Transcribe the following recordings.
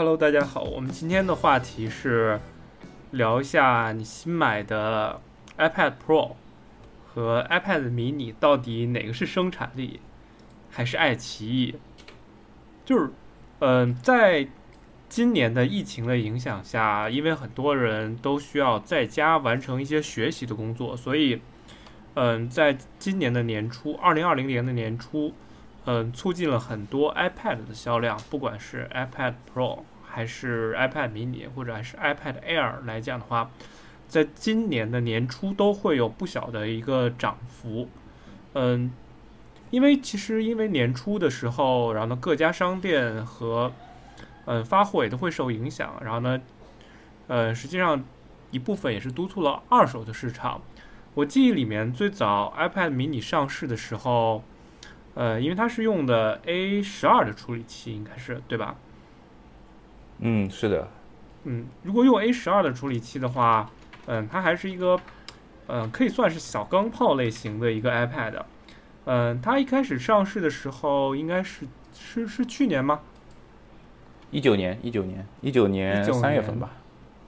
Hello 大家好，我们今天的话题是聊一下你新买的 iPad Pro 和 iPad mini 到底哪个是生产力，还是爱奇艺？就是，嗯，在今年的疫情的影响下，因为很多人都需要在家完成一些学习的工作，所以，嗯，在今年的年初，二零二零年的年初。嗯，促进了很多 iPad 的销量，不管是 iPad Pro 还是 iPad mini 或者还是 iPad Air 来讲的话，在今年的年初都会有不小的一个涨幅。嗯，因为其实因为年初的时候，然后呢各家商店和嗯发货也都会受影响，然后呢，呃，实际上一部分也是督促了二手的市场。我记忆里面最早 iPad mini 上市的时候。呃，因为它是用的 A 十二的处理器，应该是对吧？嗯，是的。嗯，如果用 A 十二的处理器的话，嗯，它还是一个，嗯，可以算是小钢炮类型的一个 iPad。嗯，它一开始上市的时候，应该是是是去年吗？一九年，一九年，一九年三月份吧。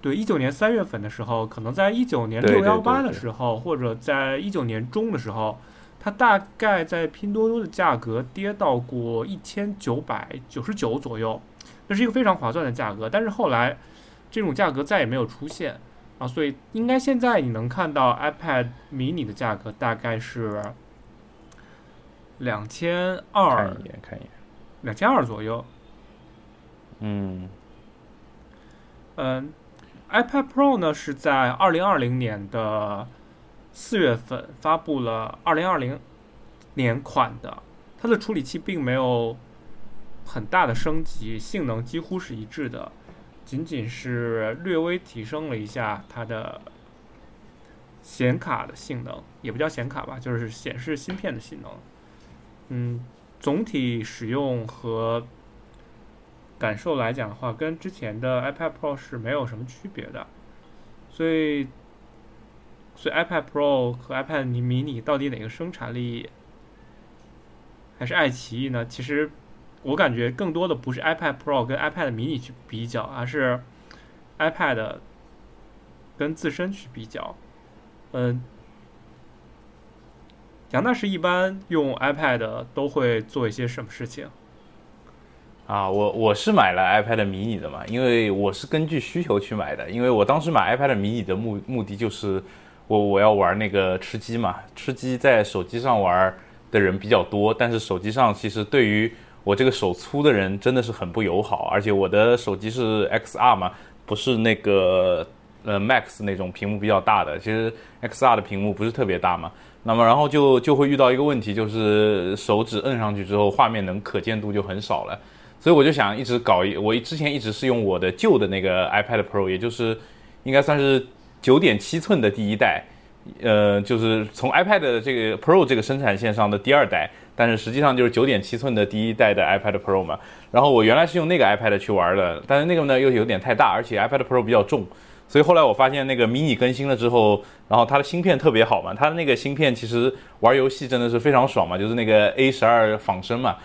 对，一九年三月份的时候，可能在一九年六幺八的时候，或者在一九年中的时候。它大概在拼多多的价格跌到过一千九百九十九左右，这是一个非常划算的价格。但是后来这种价格再也没有出现啊，所以应该现在你能看到 iPad mini 的价格大概是两千二，看一眼，看一眼，两千二左右。嗯，嗯，iPad Pro 呢是在二零二零年的。四月份发布了二零二零年款的，它的处理器并没有很大的升级，性能几乎是一致的，仅仅是略微提升了一下它的显卡的性能，也不叫显卡吧，就是显示芯片的性能。嗯，总体使用和感受来讲的话，跟之前的 iPad Pro 是没有什么区别的，所以。所以 iPad Pro 和 iPad mini 到底哪个生产力还是爱奇艺呢？其实我感觉更多的不是 iPad Pro 跟 iPad mini 去比较，而是 iPad 跟自身去比较。嗯，杨大师一般用 iPad 都会做一些什么事情？啊，我我是买了 iPad mini 的嘛，因为我是根据需求去买的，因为我当时买 iPad mini 的目目的就是。我我要玩那个吃鸡嘛，吃鸡在手机上玩的人比较多，但是手机上其实对于我这个手粗的人真的是很不友好，而且我的手机是 XR 嘛，不是那个呃 Max 那种屏幕比较大的，其实 XR 的屏幕不是特别大嘛，那么然后就就会遇到一个问题，就是手指摁上去之后，画面能可见度就很少了，所以我就想一直搞一，我之前一直是用我的旧的那个 iPad Pro，也就是应该算是。九点七寸的第一代，呃，就是从 iPad 的这个 Pro 这个生产线上的第二代，但是实际上就是九点七寸的第一代的 iPad Pro 嘛。然后我原来是用那个 iPad 去玩的，但是那个呢又有点太大，而且 iPad Pro 比较重，所以后来我发现那个 mini 更新了之后，然后它的芯片特别好嘛，它的那个芯片其实玩游戏真的是非常爽嘛，就是那个 A 十二仿生嘛，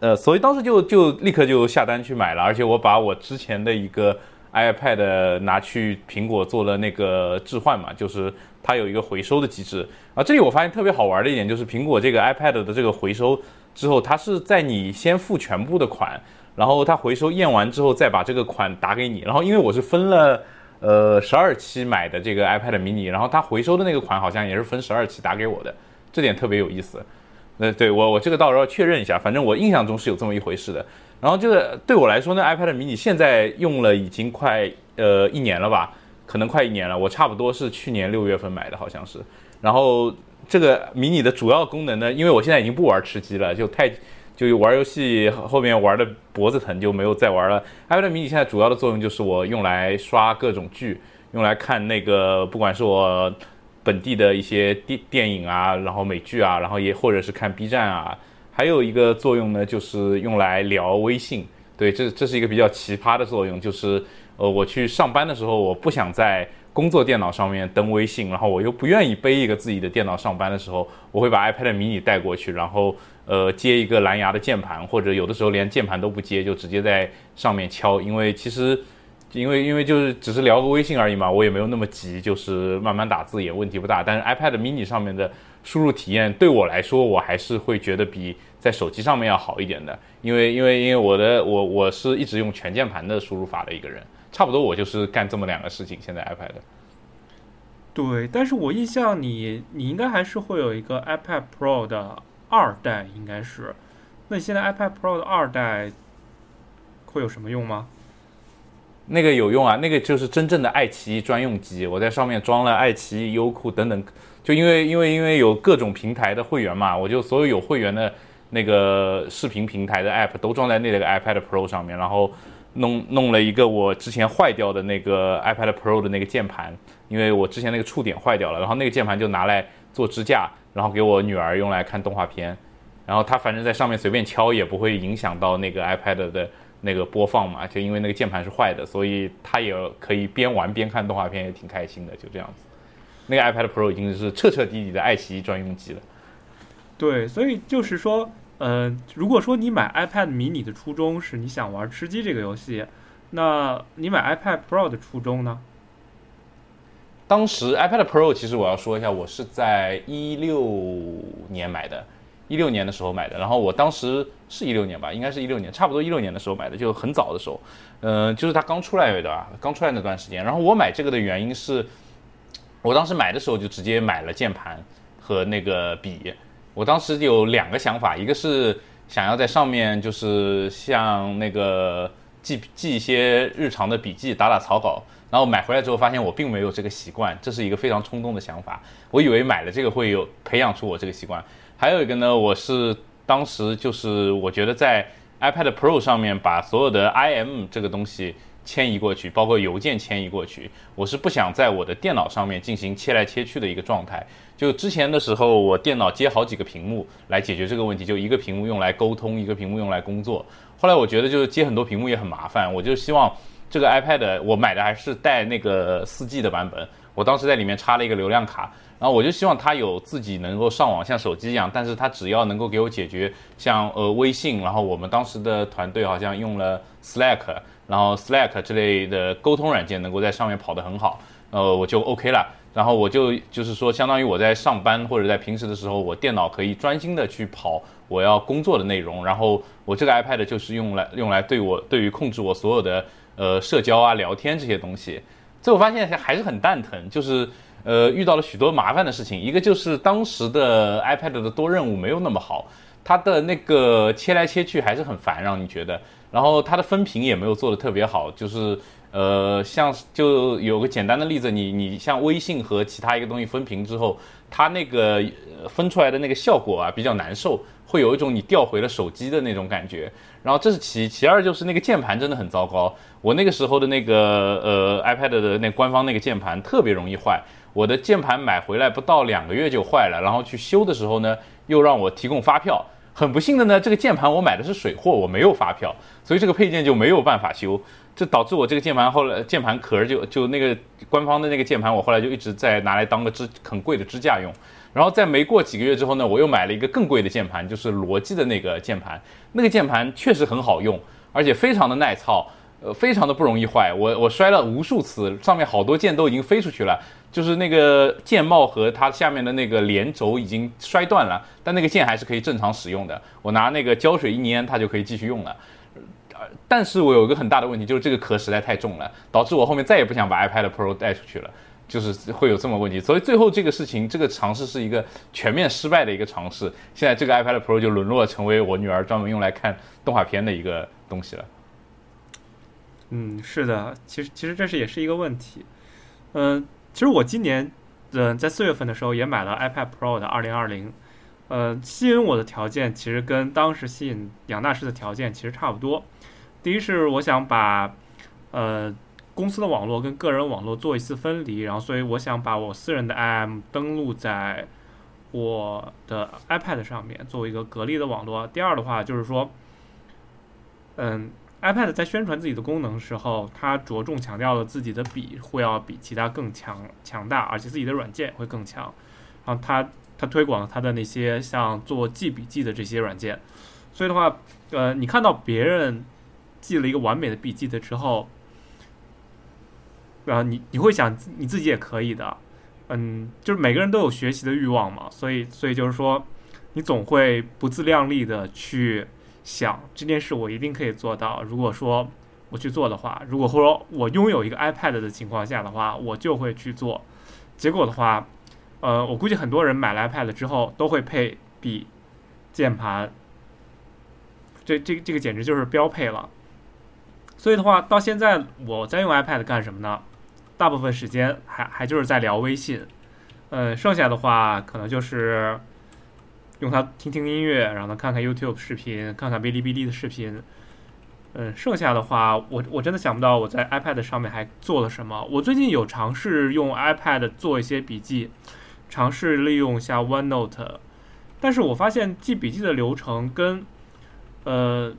呃，所以当时就就立刻就下单去买了，而且我把我之前的一个。iPad 拿去苹果做了那个置换嘛，就是它有一个回收的机制啊。这里我发现特别好玩的一点就是，苹果这个 iPad 的这个回收之后，它是在你先付全部的款，然后它回收验完之后再把这个款打给你。然后因为我是分了呃十二期买的这个 iPad mini，然后它回收的那个款好像也是分十二期打给我的，这点特别有意思。那对我我这个到时候确认一下，反正我印象中是有这么一回事的。然后这个对我来说呢，iPad mini 现在用了已经快呃一年了吧，可能快一年了。我差不多是去年六月份买的，好像是。然后这个迷你的主要功能呢，因为我现在已经不玩吃鸡了，就太就玩游戏后面玩的脖子疼，就没有再玩了。iPad mini 现在主要的作用就是我用来刷各种剧，用来看那个不管是我本地的一些电电影啊，然后美剧啊，然后也或者是看 B 站啊。还有一个作用呢，就是用来聊微信。对，这这是一个比较奇葩的作用，就是呃，我去上班的时候，我不想在工作电脑上面登微信，然后我又不愿意背一个自己的电脑上班的时候，我会把 iPad mini 带过去，然后呃接一个蓝牙的键盘，或者有的时候连键盘都不接，就直接在上面敲。因为其实，因为因为就是只是聊个微信而已嘛，我也没有那么急，就是慢慢打字也问题不大。但是 iPad mini 上面的输入体验对我来说，我还是会觉得比在手机上面要好一点的。因为因为因为我的我我是一直用全键盘的输入法的一个人，差不多我就是干这么两个事情。现在 iPad。对，但是我印象你你应该还是会有一个 iPad Pro 的二代，应该是。那你现在 iPad Pro 的二代会有什么用吗？那个有用啊，那个就是真正的爱奇艺专用机，我在上面装了爱奇艺、优酷等等，就因为因为因为有各种平台的会员嘛，我就所有有会员的那个视频平台的 App 都装在那个 iPad Pro 上面，然后弄弄了一个我之前坏掉的那个 iPad Pro 的那个键盘。因为我之前那个触点坏掉了，然后那个键盘就拿来做支架，然后给我女儿用来看动画片，然后她反正在上面随便敲也不会影响到那个 iPad 的那个播放嘛，就因为那个键盘是坏的，所以她也可以边玩边看动画片，也挺开心的，就这样子。那个 iPad Pro 已经是彻彻底底的爱奇艺专用机了。对，所以就是说，呃，如果说你买 iPad mini 的初衷是你想玩吃鸡这个游戏，那你买 iPad Pro 的初衷呢？当时 iPad Pro 其实我要说一下，我是在一六年买的，一六年的时候买的。然后我当时是一六年吧，应该是一六年，差不多一六年的时候买的，就很早的时候。嗯，就是它刚出来的吧，刚出来那段时间。然后我买这个的原因是，我当时买的时候就直接买了键盘和那个笔。我当时有两个想法，一个是想要在上面就是像那个记记一些日常的笔记，打打草稿。然后买回来之后发现我并没有这个习惯，这是一个非常冲动的想法。我以为买了这个会有培养出我这个习惯。还有一个呢，我是当时就是我觉得在 iPad Pro 上面把所有的 IM 这个东西迁移过去，包括邮件迁移过去，我是不想在我的电脑上面进行切来切去的一个状态。就之前的时候，我电脑接好几个屏幕来解决这个问题，就一个屏幕用来沟通，一个屏幕用来工作。后来我觉得就是接很多屏幕也很麻烦，我就希望。这个 iPad 我买的还是带那个 4G 的版本，我当时在里面插了一个流量卡，然后我就希望它有自己能够上网，像手机一样，但是它只要能够给我解决像呃微信，然后我们当时的团队好像用了 Slack，然后 Slack 之类的沟通软件能够在上面跑得很好，呃我就 OK 了，然后我就就是说相当于我在上班或者在平时的时候，我电脑可以专心的去跑我要工作的内容，然后我这个 iPad 就是用来用来对我对于控制我所有的。呃，社交啊，聊天这些东西，最后发现还是很蛋疼，就是呃遇到了许多麻烦的事情。一个就是当时的 iPad 的多任务没有那么好，它的那个切来切去还是很烦，让你觉得。然后它的分屏也没有做的特别好，就是呃像就有个简单的例子，你你像微信和其他一个东西分屏之后，它那个分出来的那个效果啊比较难受，会有一种你调回了手机的那种感觉。然后这是其其二就是那个键盘真的很糟糕。我那个时候的那个呃 iPad 的那官方那个键盘特别容易坏，我的键盘买回来不到两个月就坏了，然后去修的时候呢，又让我提供发票。很不幸的呢，这个键盘我买的是水货，我没有发票，所以这个配件就没有办法修，这导致我这个键盘后来键盘壳就就那个官方的那个键盘，我后来就一直在拿来当个支很贵的支架用。然后在没过几个月之后呢，我又买了一个更贵的键盘，就是罗技的那个键盘，那个键盘确实很好用，而且非常的耐操。呃，非常的不容易坏，我我摔了无数次，上面好多键都已经飞出去了，就是那个键帽和它下面的那个连轴已经摔断了，但那个键还是可以正常使用的，我拿那个胶水一粘，它就可以继续用了。呃，但是我有一个很大的问题，就是这个壳实在太重了，导致我后面再也不想把 iPad Pro 带出去了，就是会有这么问题，所以最后这个事情，这个尝试是一个全面失败的一个尝试，现在这个 iPad Pro 就沦落成为我女儿专门用来看动画片的一个东西了。嗯，是的，其实其实这是也是一个问题。嗯，其实我今年，嗯，在四月份的时候也买了 iPad Pro 的二零二零。呃，吸引我的条件其实跟当时吸引杨大师的条件其实差不多。第一是我想把呃公司的网络跟个人网络做一次分离，然后所以我想把我私人的 IM 登录在我的 iPad 上面，作为一个隔离的网络。第二的话就是说，嗯。iPad 在宣传自己的功能时候，它着重强调了自己的笔会要比其他更强强大，而且自己的软件会更强。然后它它他推广他的那些像做记笔记的这些软件，所以的话，呃，你看到别人记了一个完美的笔记的之后，然后你你会想你自己也可以的，嗯，就是每个人都有学习的欲望嘛，所以所以就是说，你总会不自量力的去想这件事我一定可以做到。如果说我去做的话，如果说我拥有一个 iPad 的情况下的话，我就会去做。结果的话，呃，我估计很多人买了 iPad 之后都会配笔、键盘，这这这个简直就是标配了。所以的话，到现在我在用 iPad 干什么呢？大部分时间还还就是在聊微信，嗯，剩下的话可能就是用它听听音乐，然后呢看看 YouTube 视频，看看哔哩哔哩的视频。嗯，剩下的话，我我真的想不到我在 iPad 上面还做了什么。我最近有尝试用 iPad 做一些笔记，尝试利用一下 OneNote，但是我发现记笔记的流程跟呃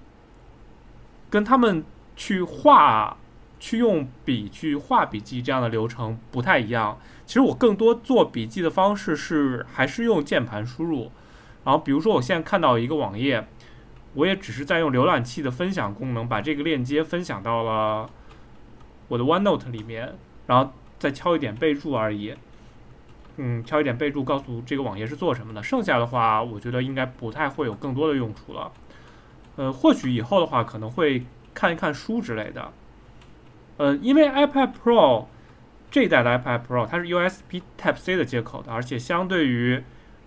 跟他们去画、去用笔去画笔记这样的流程不太一样。其实我更多做笔记的方式是还是用键盘输入，然后比如说我现在看到一个网页。我也只是在用浏览器的分享功能，把这个链接分享到了我的 OneNote 里面，然后再敲一点备注而已。嗯，敲一点备注，告诉这个网页是做什么的。剩下的话，我觉得应该不太会有更多的用处了。呃，或许以后的话，可能会看一看书之类的。呃，因为 iPad Pro 这一代的 iPad Pro 它是 USB Type C 的接口的，而且相对于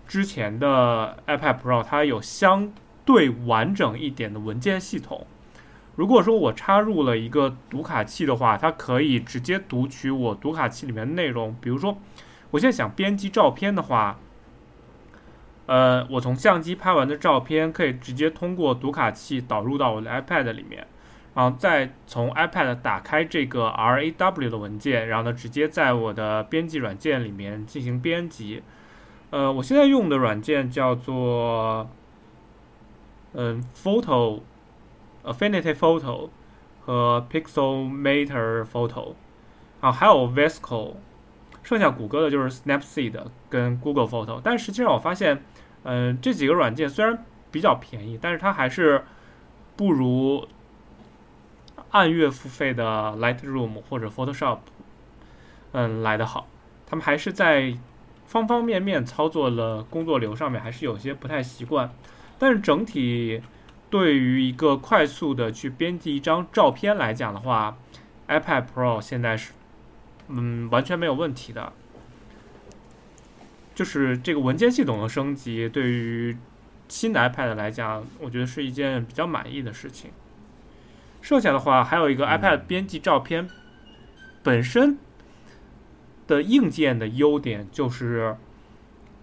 之前的 iPad Pro，它有相对完整一点的文件系统，如果说我插入了一个读卡器的话，它可以直接读取我读卡器里面的内容。比如说，我现在想编辑照片的话，呃，我从相机拍完的照片可以直接通过读卡器导入到我的 iPad 里面，然后再从 iPad 打开这个 RAW 的文件，然后呢，直接在我的编辑软件里面进行编辑。呃，我现在用的软件叫做。嗯，Photo，Affinity Photo 和 Pixelmator Photo，啊，还有 Visco，剩下谷歌的就是 Snapseed 跟 Google Photo。但实际上我发现，嗯，这几个软件虽然比较便宜，但是它还是不如按月付费的 Lightroom 或者 Photoshop，嗯，来的好。他们还是在方方面面操作的工作流上面还是有些不太习惯。但是整体对于一个快速的去编辑一张照片来讲的话，iPad Pro 现在是嗯完全没有问题的。就是这个文件系统的升级，对于新的 iPad 来讲，我觉得是一件比较满意的事情。剩下的话，还有一个 iPad 编辑照片本身的硬件的优点，就是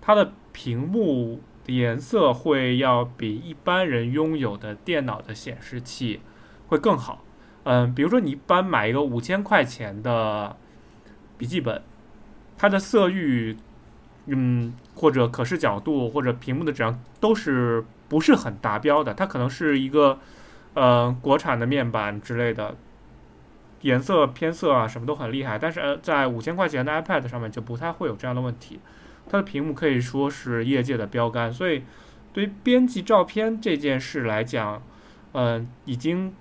它的屏幕的。颜色会要比一般人拥有的电脑的显示器会更好。嗯，比如说你一般买一个五千块钱的笔记本，它的色域，嗯，或者可视角度，或者屏幕的质量都是不是很达标的。它可能是一个呃国产的面板之类的，颜色偏色啊什么都很厉害。但是呃在五千块钱的 iPad 上面就不太会有这样的问题。它的屏幕可以说是业界的标杆，所以对于编辑照片这件事来讲，嗯，已经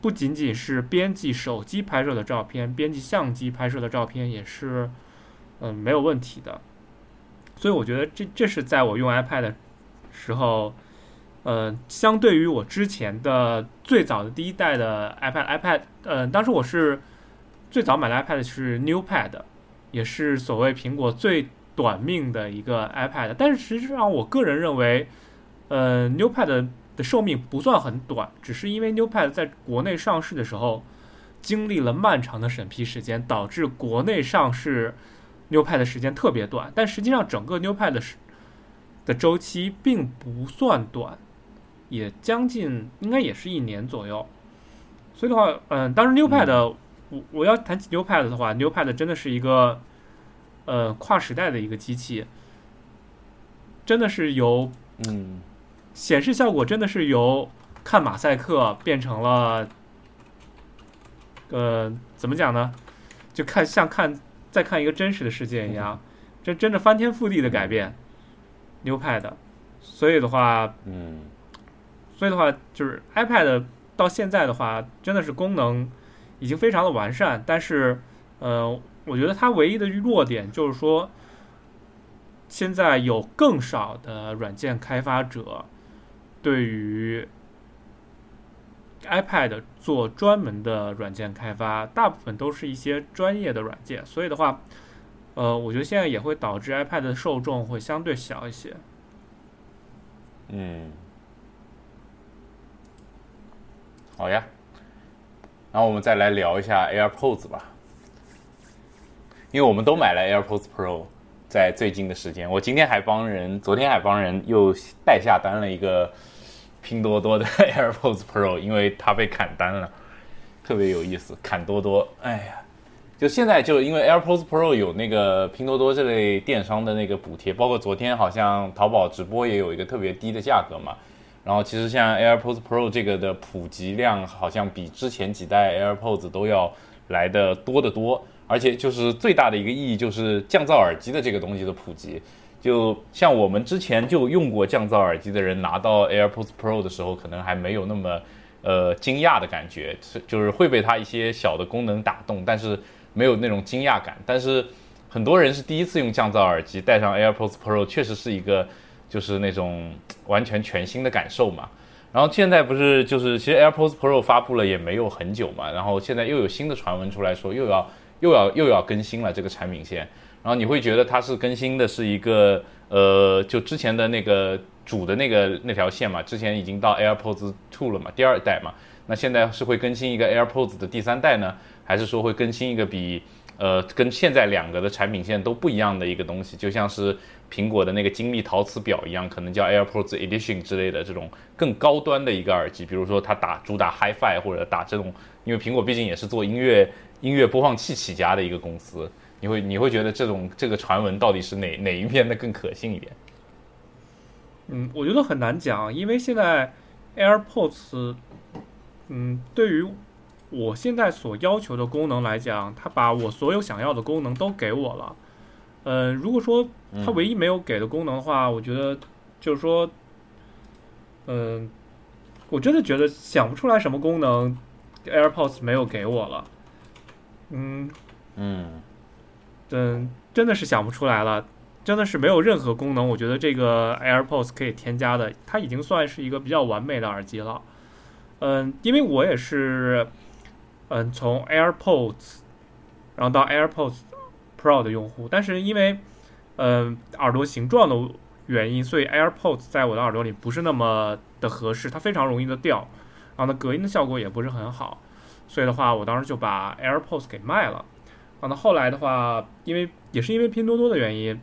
不仅仅是编辑手机拍摄的照片，编辑相机拍摄的照片也是，嗯，没有问题的。所以我觉得这这是在我用 iPad 的时候，呃，相对于我之前的最早的第一代的 iPad，iPad，呃，当时我是最早买的 iPad 是 NewPad，也是所谓苹果最。短命的一个 iPad，但是实际上我个人认为，呃，NewPad 的寿命不算很短，只是因为 NewPad 在国内上市的时候经历了漫长的审批时间，导致国内上市 NewPad 的时间特别短。但实际上整个 NewPad 的的周期并不算短，也将近应该也是一年左右。所以的话，嗯，当时 NewPad，我我要谈起 NewPad 的话，NewPad 真的是一个。呃，跨时代的一个机器，真的是由嗯，显示效果真的是由看马赛克变成了，呃，怎么讲呢？就看像看再看一个真实的世界一样，这真的翻天覆地的改变。NewPad，所以的话，嗯，所以的话就是 iPad 到现在的话，真的是功能已经非常的完善，但是，呃，我觉得它唯一的弱点就是说，现在有更少的软件开发者对于 iPad 做专门的软件开发，大部分都是一些专业的软件，所以的话。呃，我觉得现在也会导致 iPad 的受众会相对小一些。嗯，好呀，然后我们再来聊一下 AirPods 吧，因为我们都买了 AirPods Pro，在最近的时间，我今天还帮人，昨天还帮人又代下单了一个拼多多的 AirPods Pro，因为它被砍单了，特别有意思，砍多多，哎呀。就现在，就因为 AirPods Pro 有那个拼多多这类电商的那个补贴，包括昨天好像淘宝直播也有一个特别低的价格嘛。然后其实像 AirPods Pro 这个的普及量，好像比之前几代 AirPods 都要来的多得多。而且就是最大的一个意义就是降噪耳机的这个东西的普及。就像我们之前就用过降噪耳机的人，拿到 AirPods Pro 的时候，可能还没有那么呃惊讶的感觉，就是会被它一些小的功能打动，但是。没有那种惊讶感，但是很多人是第一次用降噪耳机，戴上 AirPods Pro 确实是一个就是那种完全全新的感受嘛。然后现在不是就是其实 AirPods Pro 发布了也没有很久嘛，然后现在又有新的传闻出来说又要又要又要更新了这个产品线，然后你会觉得它是更新的是一个呃就之前的那个主的那个那条线嘛，之前已经到 AirPods Two 了嘛，第二代嘛，那现在是会更新一个 AirPods 的第三代呢？还是说会更新一个比呃跟现在两个的产品线都不一样的一个东西，就像是苹果的那个精密陶瓷表一样，可能叫 AirPods Edition 之类的这种更高端的一个耳机。比如说它打主打 HiFi 或者打这种，因为苹果毕竟也是做音乐音乐播放器起家的一个公司，你会你会觉得这种这个传闻到底是哪哪一边的更可信一点？嗯，我觉得很难讲，因为现在 AirPods，嗯，对于我现在所要求的功能来讲，它把我所有想要的功能都给我了。嗯，如果说它唯一没有给的功能的话，我觉得就是说，嗯，我真的觉得想不出来什么功能 AirPods 没有给我了。嗯嗯嗯，真的是想不出来了，真的是没有任何功能，我觉得这个 AirPods 可以添加的，它已经算是一个比较完美的耳机了。嗯，因为我也是。嗯，从 AirPods，然后到 AirPods Pro 的用户，但是因为嗯耳朵形状的原因，所以 AirPods 在我的耳朵里不是那么的合适，它非常容易的掉，然后呢隔音的效果也不是很好，所以的话，我当时就把 AirPods 给卖了。然后后来的话，因为也是因为拼多多的原因，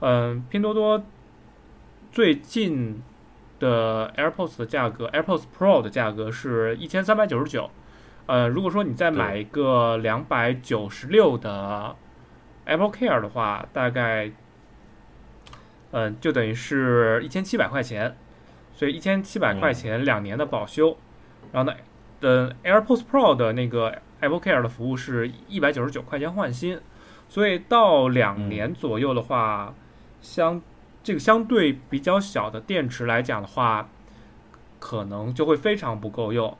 嗯，拼多多最近的 AirPods 的价格，AirPods Pro 的价格是一千三百九十九。呃，如果说你再买一个两百九十六的 Apple Care 的话，大概，嗯，就等于是一千七百块钱，所以一千七百块钱两年的保修。然后呢，的 AirPods Pro 的那个 Apple Care 的服务是一百九十九块钱换新，所以到两年左右的话，相这个相对比较小的电池来讲的话，可能就会非常不够用。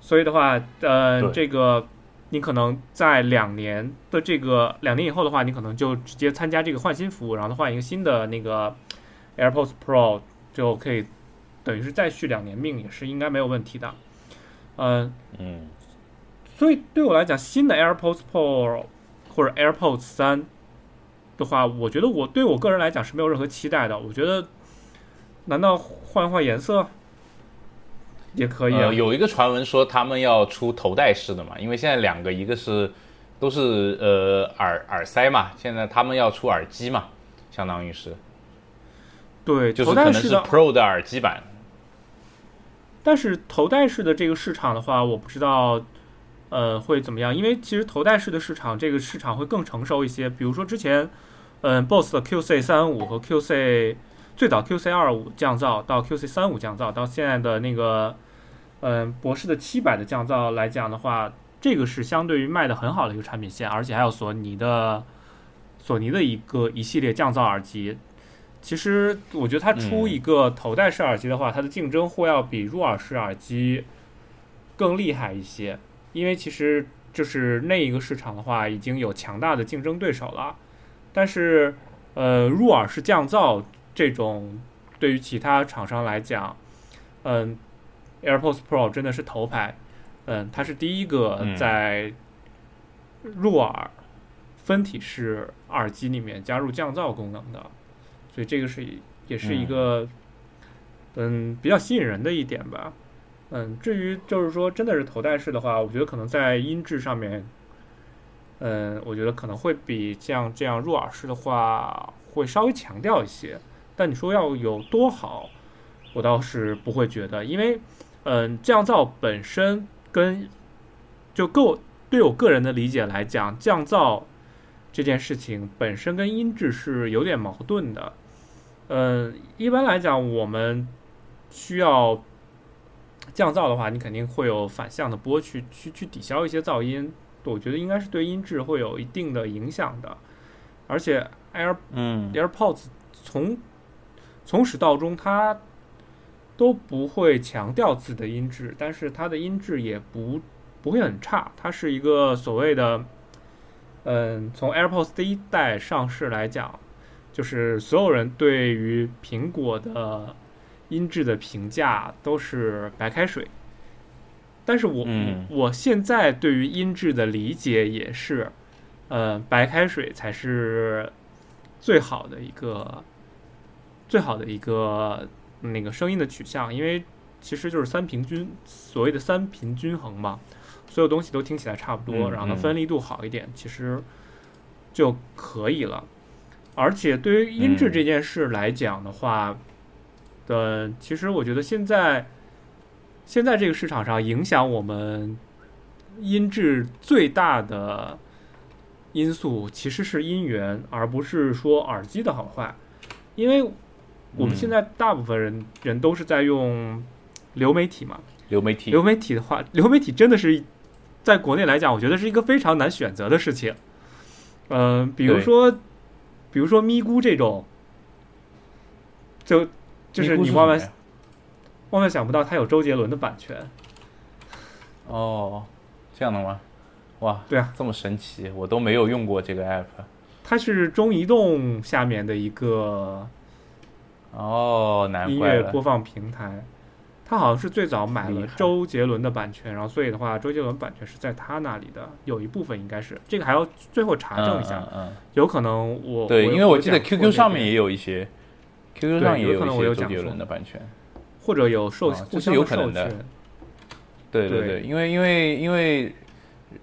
所以的话，呃，这个你可能在两年的这个两年以后的话，你可能就直接参加这个换新服务，然后换一个新的那个 AirPods Pro 就可以，等于是再续两年命也是应该没有问题的。嗯嗯，所以对我来讲，新的 AirPods Pro 或者 AirPods 三的话，我觉得我对我个人来讲是没有任何期待的。我觉得，难道换一换颜色？也可以啊，有一个传闻说他们要出头戴式的嘛，因为现在两个一个是都是呃耳耳塞嘛，现在他们要出耳机嘛，相当于是，对，就是可能是 Pro 的耳机版。但是头戴式的这个市场的话，我不知道呃会怎么样，因为其实头戴式的市场这个市场会更成熟一些。比如说之前嗯 BOSS 的 QC 三五和 QC。最早 QC 二五降噪到 QC 三五降噪，到现在的那个，嗯，博士的七百的降噪来讲的话，这个是相对于卖的很好的一个产品线，而且还有索尼的索尼的一个一系列降噪耳机，其实我觉得它出一个头戴式耳机的话，它的竞争会要比入耳式耳机更厉害一些，因为其实就是那一个市场的话，已经有强大的竞争对手了。但是，呃，入耳式降噪这种对于其他厂商来讲，嗯，AirPods Pro 真的是头牌，嗯，它是第一个在入耳分体式耳机里面加入降噪功能的。所以这个是也是一个，嗯，比较吸引人的一点吧。嗯，至于就是说真的是头戴式的话，我觉得可能在音质上面，嗯，我觉得可能会比像这样入耳式的话会稍微强调一些。但你说要有多好，我倒是不会觉得，因为嗯，降噪本身跟就够对我个人的理解来讲，降噪这件事情本身跟音质是有点矛盾的。嗯，一般来讲，我们需要降噪的话，你肯定会有反向的波去去去抵消一些噪音。我觉得应该是对音质会有一定的影响的。而且 Air 嗯 AirPods 从从始到终它都不会强调自己的音质，但是它的音质也不不会很差。它是一个所谓的，嗯，从 AirPods 第一代上市来讲。就是所有人对于苹果的音质的评价都是白开水，但是我我现在对于音质的理解也是，呃，白开水才是最好的一个最好的一个那个声音的取向，因为其实就是三平均，所谓的三频均衡嘛，所有东西都听起来差不多，然后分离度好一点，其实就可以了。而且对于音质这件事来讲的话，的其实我觉得现在现在这个市场上影响我们音质最大的因素其实是音源，而不是说耳机的好坏。因为我们现在大部分人人都是在用流媒体嘛，流媒体流媒体的话，流媒体真的是在国内来讲，我觉得是一个非常难选择的事情。嗯，比如说。比如说咪咕这种，就就是你万万万万想不到，它有周杰伦的版权。哦，这样的吗？哇，对啊，这么神奇，我都没有用过这个 app。它是中移动下面的一个哦，难音乐播放平台。他好像是最早买了周杰伦的版权，然后所以的话，周杰伦版权是在他那里的，有一部分应该是这个还要最后查证一下，嗯有可能我对，因为我记得 QQ 上面也有一些，QQ 上也有一些周杰伦的版权，或者有授这是有可能的，对对对，因为因为因为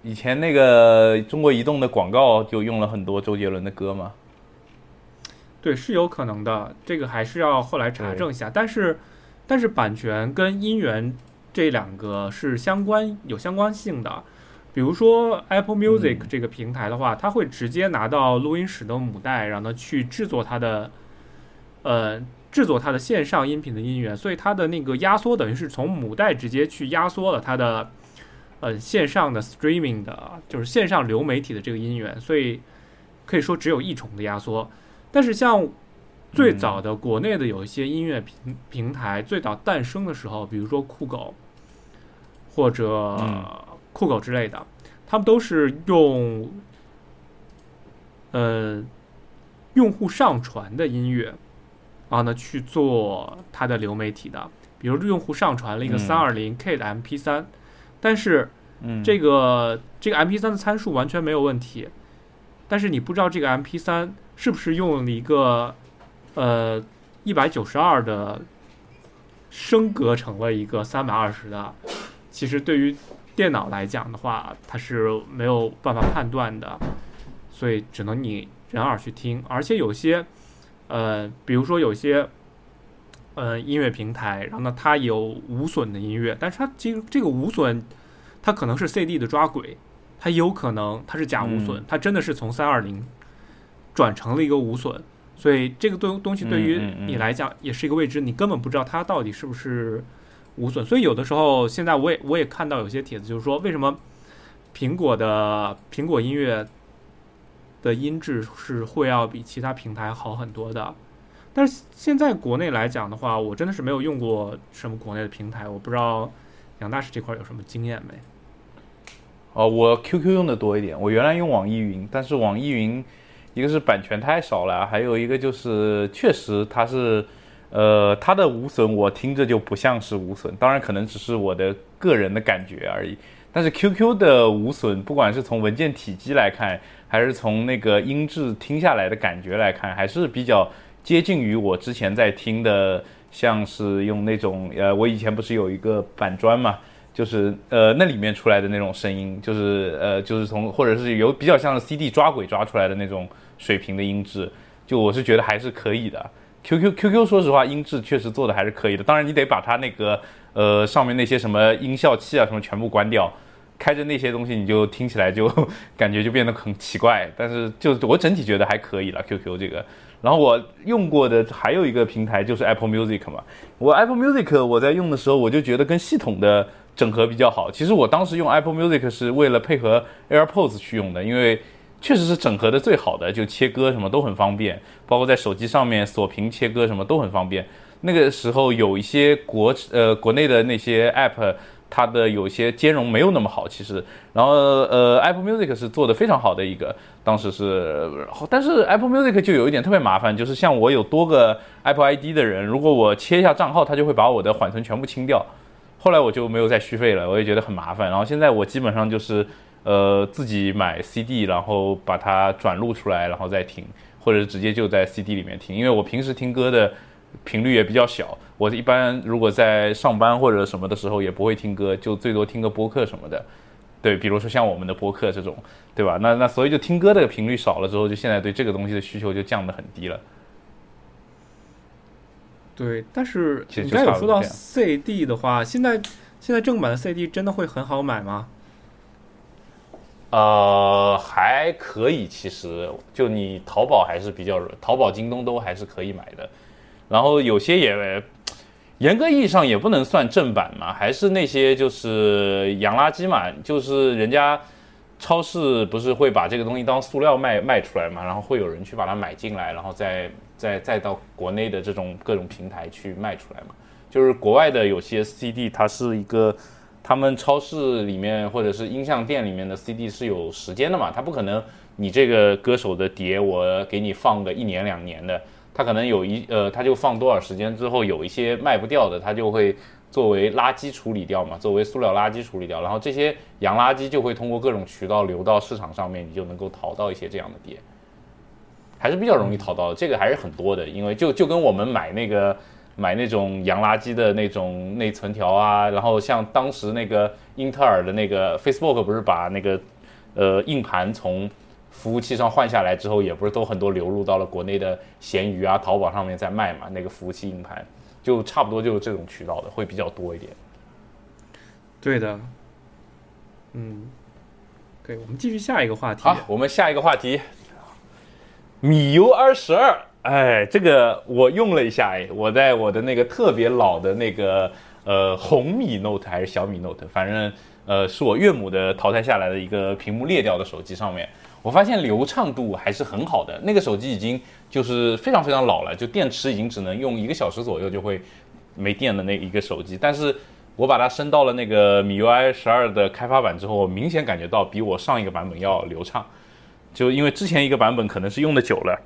以前那个中国移动的广告就用了很多周杰伦的歌嘛，对，是有可能的，这个还是要后来查证一下，但是。但是版权跟音源这两个是相关有相关性的，比如说 Apple Music 这个平台的话，它会直接拿到录音室的母带，然后去制作它的，呃，制作它的线上音频的音源，所以它的那个压缩等于是从母带直接去压缩了它的，呃，线上的 streaming 的，就是线上流媒体的这个音源，所以可以说只有一重的压缩，但是像。最早的国内的有一些音乐平平台，最早诞生的时候，比如说酷狗或者酷狗之类的，他们都是用呃用户上传的音乐啊呢去做它的流媒体的。比如用户上传了一个三二零 K 的 MP 三，但是这个这个 MP 三的参数完全没有问题，但是你不知道这个 MP 三是不是用了一个。呃，一百九十二的升格成了一个三百二十的，其实对于电脑来讲的话，它是没有办法判断的，所以只能你人耳去听。而且有些，呃，比如说有些，呃，音乐平台，然后呢，它有无损的音乐，但是它其实这个无损，它可能是 CD 的抓轨，它有可能它是假无损，它真的是从三二零转成了一个无损。所以这个东东西对于你来讲也是一个未知，你根本不知道它到底是不是无损。所以有的时候，现在我也我也看到有些帖子，就是说为什么苹果的苹果音乐的音质是会要比其他平台好很多的？但是现在国内来讲的话，我真的是没有用过什么国内的平台，我不知道杨大师这块有什么经验没？哦，我 QQ 用的多一点，我原来用网易云，但是网易云一个是版权太少了，还有一个就是确实它是，呃，它的无损我听着就不像是无损，当然可能只是我的个人的感觉而已。但是 QQ 的无损，不管是从文件体积来看，还是从那个音质听下来的感觉来看，还是比较接近于我之前在听的，像是用那种呃，我以前不是有一个板砖嘛，就是呃那里面出来的那种声音，就是呃就是从或者是有比较像 CD 抓轨抓出来的那种水平的音质，就我是觉得还是可以的。QQ QQ 说实话音质确实做的还是可以的，当然你得把它那个。呃，上面那些什么音效器啊，什么全部关掉，开着那些东西，你就听起来就 感觉就变得很奇怪。但是就我整体觉得还可以了，QQ 这个。然后我用过的还有一个平台就是 Apple Music 嘛。我 Apple Music 我在用的时候，我就觉得跟系统的整合比较好。其实我当时用 Apple Music 是为了配合 AirPods 去用的，因为确实是整合的最好的，就切歌什么都很方便，包括在手机上面锁屏切歌什么都很方便。那个时候有一些国呃国内的那些 app，它的有些兼容没有那么好，其实，然后呃 Apple Music 是做的非常好的一个，当时是，但是 Apple Music 就有一点特别麻烦，就是像我有多个 Apple ID 的人，如果我切一下账号，它就会把我的缓存全部清掉，后来我就没有再续费了，我也觉得很麻烦，然后现在我基本上就是呃自己买 CD，然后把它转录出来，然后再听，或者直接就在 CD 里面听，因为我平时听歌的。频率也比较小，我一般如果在上班或者什么的时候也不会听歌，就最多听个播客什么的。对，比如说像我们的播客这种，对吧？那那所以就听歌的频率少了之后，就现在对这个东西的需求就降得很低了。对，但是你刚有说到 CD 的话，现在现在正版的 CD 真的会很好买吗？呃，还可以，其实就你淘宝还是比较，淘宝、京东都还是可以买的。然后有些也，严格意义上也不能算正版嘛，还是那些就是洋垃圾嘛，就是人家超市不是会把这个东西当塑料卖卖出来嘛，然后会有人去把它买进来，然后再再再到国内的这种各种平台去卖出来嘛。就是国外的有些 CD，它是一个他们超市里面或者是音像店里面的 CD 是有时间的嘛，它不可能你这个歌手的碟我给你放个一年两年的。它可能有一呃，它就放多少时间之后，有一些卖不掉的，它就会作为垃圾处理掉嘛，作为塑料垃圾处理掉，然后这些洋垃圾就会通过各种渠道流到市场上面，你就能够淘到一些这样的碟，还是比较容易淘到的。这个还是很多的，因为就就跟我们买那个买那种洋垃圾的那种内存条啊，然后像当时那个英特尔的那个 Facebook 不是把那个呃硬盘从。服务器上换下来之后，也不是都很多流入到了国内的闲鱼啊、淘宝上面在卖嘛？那个服务器硬盘，就差不多就是这种渠道的会比较多一点。对的，嗯，可以，我们继续下一个话题。好，我们下一个话题，米 U 二十二，哎，这个我用了一下，哎，我在我的那个特别老的那个呃红米 Note 还是小米 Note，反正呃是我岳母的淘汰下来的一个屏幕裂掉的手机上面。我发现流畅度还是很好的，那个手机已经就是非常非常老了，就电池已经只能用一个小时左右就会没电的那一个手机。但是我把它升到了那个米 UI 十二的开发版之后，明显感觉到比我上一个版本要流畅。就因为之前一个版本可能是用的久了，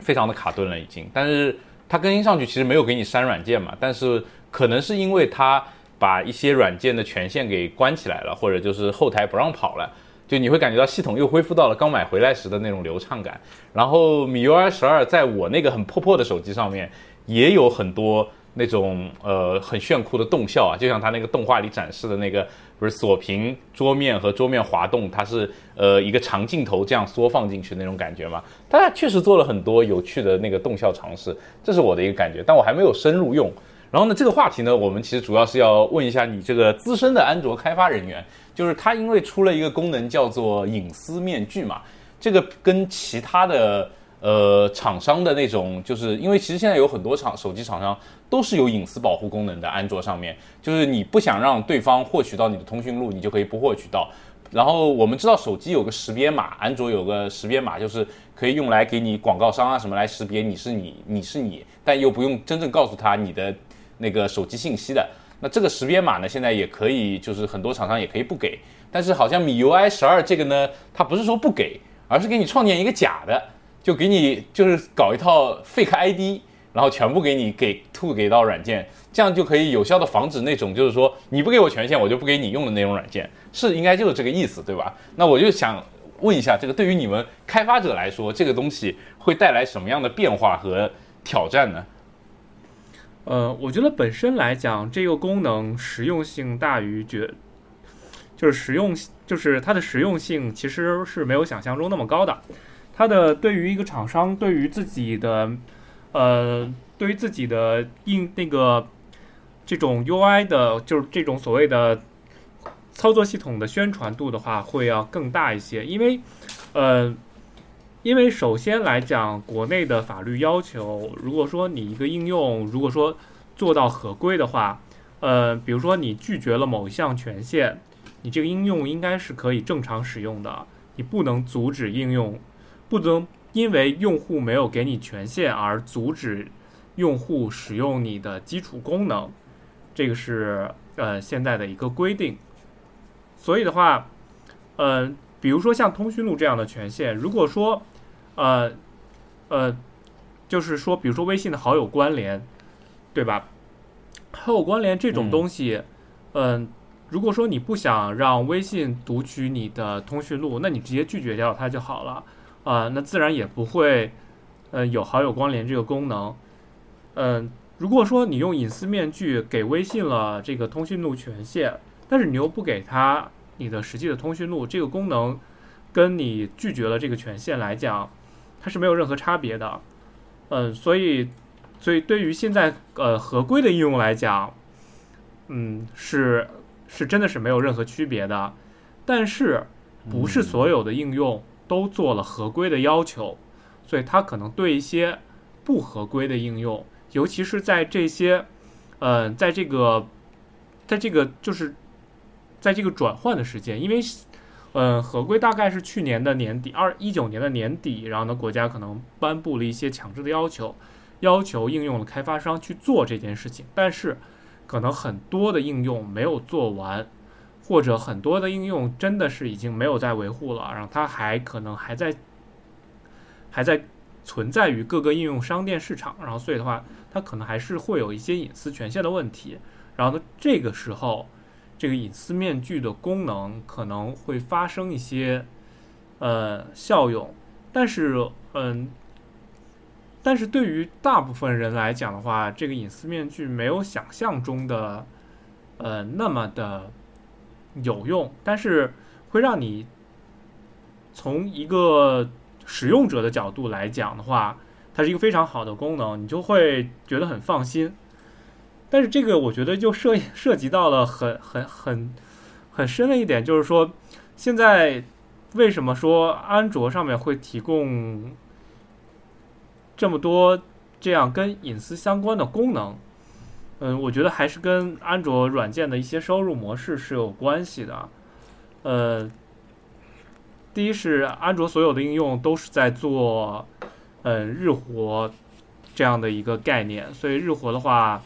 非常的卡顿了已经。但是它更新上去其实没有给你删软件嘛，但是可能是因为它把一些软件的权限给关起来了，或者就是后台不让跑了。就你会感觉到系统又恢复到了刚买回来时的那种流畅感，然后米 UI 十二在我那个很破破的手机上面也有很多那种呃很炫酷的动效啊，就像它那个动画里展示的那个，不是锁屏桌面和桌面滑动，它是呃一个长镜头这样缩放进去那种感觉嘛。它确实做了很多有趣的那个动效尝试，这是我的一个感觉，但我还没有深入用。然后呢，这个话题呢，我们其实主要是要问一下你这个资深的安卓开发人员。就是它，因为出了一个功能叫做隐私面具嘛，这个跟其他的呃厂商的那种，就是因为其实现在有很多厂手机厂商都是有隐私保护功能的，安卓上面，就是你不想让对方获取到你的通讯录，你就可以不获取到。然后我们知道手机有个识别码，安卓有个识别码，就是可以用来给你广告商啊什么来识别你是你，你是你，但又不用真正告诉他你的那个手机信息的。那这个识别码呢，现在也可以，就是很多厂商也可以不给。但是好像米 UI 十二这个呢，它不是说不给，而是给你创建一个假的，就给你就是搞一套 fake ID，然后全部给你给吐给到软件，这样就可以有效的防止那种就是说你不给我权限，我就不给你用的那种软件，是应该就是这个意思，对吧？那我就想问一下，这个对于你们开发者来说，这个东西会带来什么样的变化和挑战呢？呃，我觉得本身来讲，这个功能实用性大于绝，就是实用，就是它的实用性其实是没有想象中那么高的。它的对于一个厂商，对于自己的，呃，对于自己的硬那个这种 UI 的，就是这种所谓的操作系统的宣传度的话，会要更大一些，因为，呃。因为首先来讲，国内的法律要求，如果说你一个应用，如果说做到合规的话，呃，比如说你拒绝了某一项权限，你这个应用应该是可以正常使用的，你不能阻止应用，不能因为用户没有给你权限而阻止用户使用你的基础功能，这个是呃现在的一个规定。所以的话，呃，比如说像通讯录这样的权限，如果说呃，呃，就是说，比如说微信的好友关联，对吧？好友关联这种东西，嗯，如果说你不想让微信读取你的通讯录，那你直接拒绝掉它就好了，啊，那自然也不会，呃，有好友关联这个功能。嗯，如果说你用隐私面具给微信了这个通讯录权限，但是你又不给他你的实际的通讯录，这个功能跟你拒绝了这个权限来讲。它是没有任何差别的，嗯，所以，所以对于现在呃合规的应用来讲，嗯，是是真的是没有任何区别的，但是不是所有的应用都做了合规的要求，所以它可能对一些不合规的应用，尤其是在这些，呃，在这个，在这个就是在这个转换的时间，因为。嗯，合规大概是去年的年底，二一九年的年底，然后呢，国家可能颁布了一些强制的要求，要求应用的开发商去做这件事情。但是，可能很多的应用没有做完，或者很多的应用真的是已经没有在维护了，然后它还可能还在还在存在于各个应用商店市场，然后所以的话，它可能还是会有一些隐私权限的问题。然后呢，这个时候。这个隐私面具的功能可能会发生一些呃效用，但是嗯，但是对于大部分人来讲的话，这个隐私面具没有想象中的呃那么的有用，但是会让你从一个使用者的角度来讲的话，它是一个非常好的功能，你就会觉得很放心。但是这个我觉得就涉 涉及到了很很很很深的一点，就是说，现在为什么说安卓上面会提供这么多这样跟隐私相关的功能？嗯，我觉得还是跟安卓软件的一些收入模式是有关系的。呃，第一是安卓所有的应用都是在做嗯日活这样的一个概念，所以日活的话。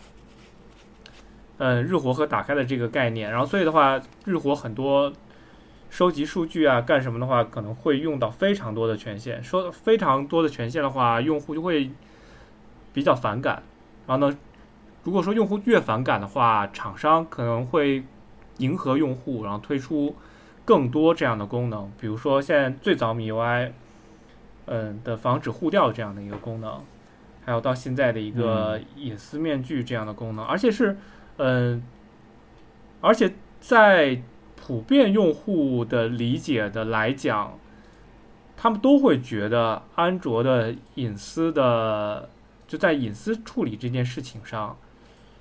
嗯，日活和打开的这个概念，然后所以的话，日活很多收集数据啊，干什么的话，可能会用到非常多的权限。说非常多的权限的话，用户就会比较反感。然后呢，如果说用户越反感的话，厂商可能会迎合用户，然后推出更多这样的功能。比如说现在最早 MIUI 嗯的防止互调这样的一个功能，还有到现在的一个隐私面具这样的功能，而且是。嗯，而且在普遍用户的理解的来讲，他们都会觉得安卓的隐私的就在隐私处理这件事情上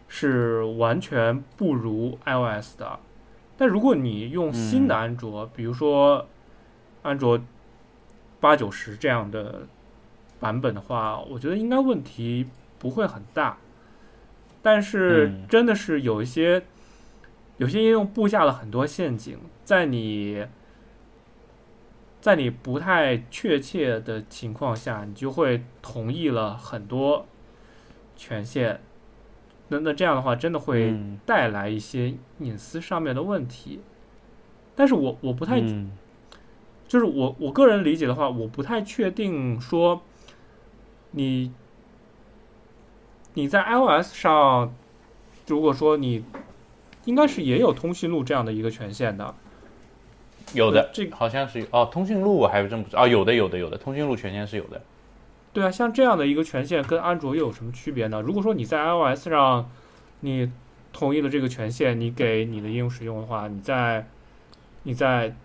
是完全不如 iOS 的。但如果你用新的安卓，比如说安卓八九十这样的版本的话，我觉得应该问题不会很大。但是真的是有一些，有些应用布下了很多陷阱，在你在你不太确切的情况下，你就会同意了很多权限。那那这样的话，真的会嗯带来一些隐私上面的问题。但是我我不太嗯就是我我个人理解的话，我不太确定说你你在 iOS 上，如果说你应该是也有通讯录这样的一个权限的，有的，这好像是哦，通讯录我还真不知道，哦，有的有的有的，通讯录权限是有的。对啊，像这样的一个权限跟安卓又有什么区别呢？如果说你在 iOS 上你同意了这个权限，你给你的应用使用的话，你在你在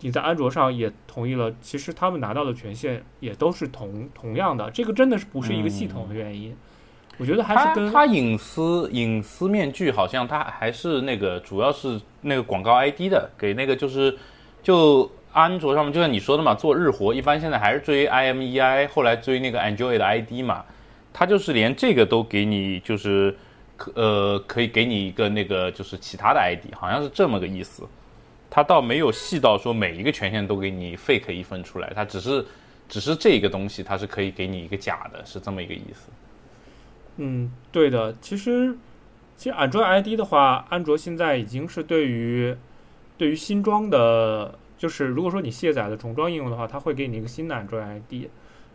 你在安卓上也同意了，其实他们拿到的权限也都是同同样的，这个真的是不是一个系统的原因？我觉得还是它跟他隐私隐私面具好像他还是那个主要是那个广告 ID 的，给那个就是就安卓上面就像你说的嘛，做日活一般现在还是追 IMEI，后来追那个 Android 的 ID 嘛，他就是连这个都给你就是可呃可以给你一个那个就是其他的 ID，好像是这么个意思。它倒没有细到说每一个权限都给你 fake 一份出来，它只是只是这个东西它是可以给你一个假的，是这么一个意思。嗯，对的。其实，其实 Android ID 的话，安卓现在已经是对于对于新装的，就是如果说你卸载了重装应用的话，它会给你一个新的 Android ID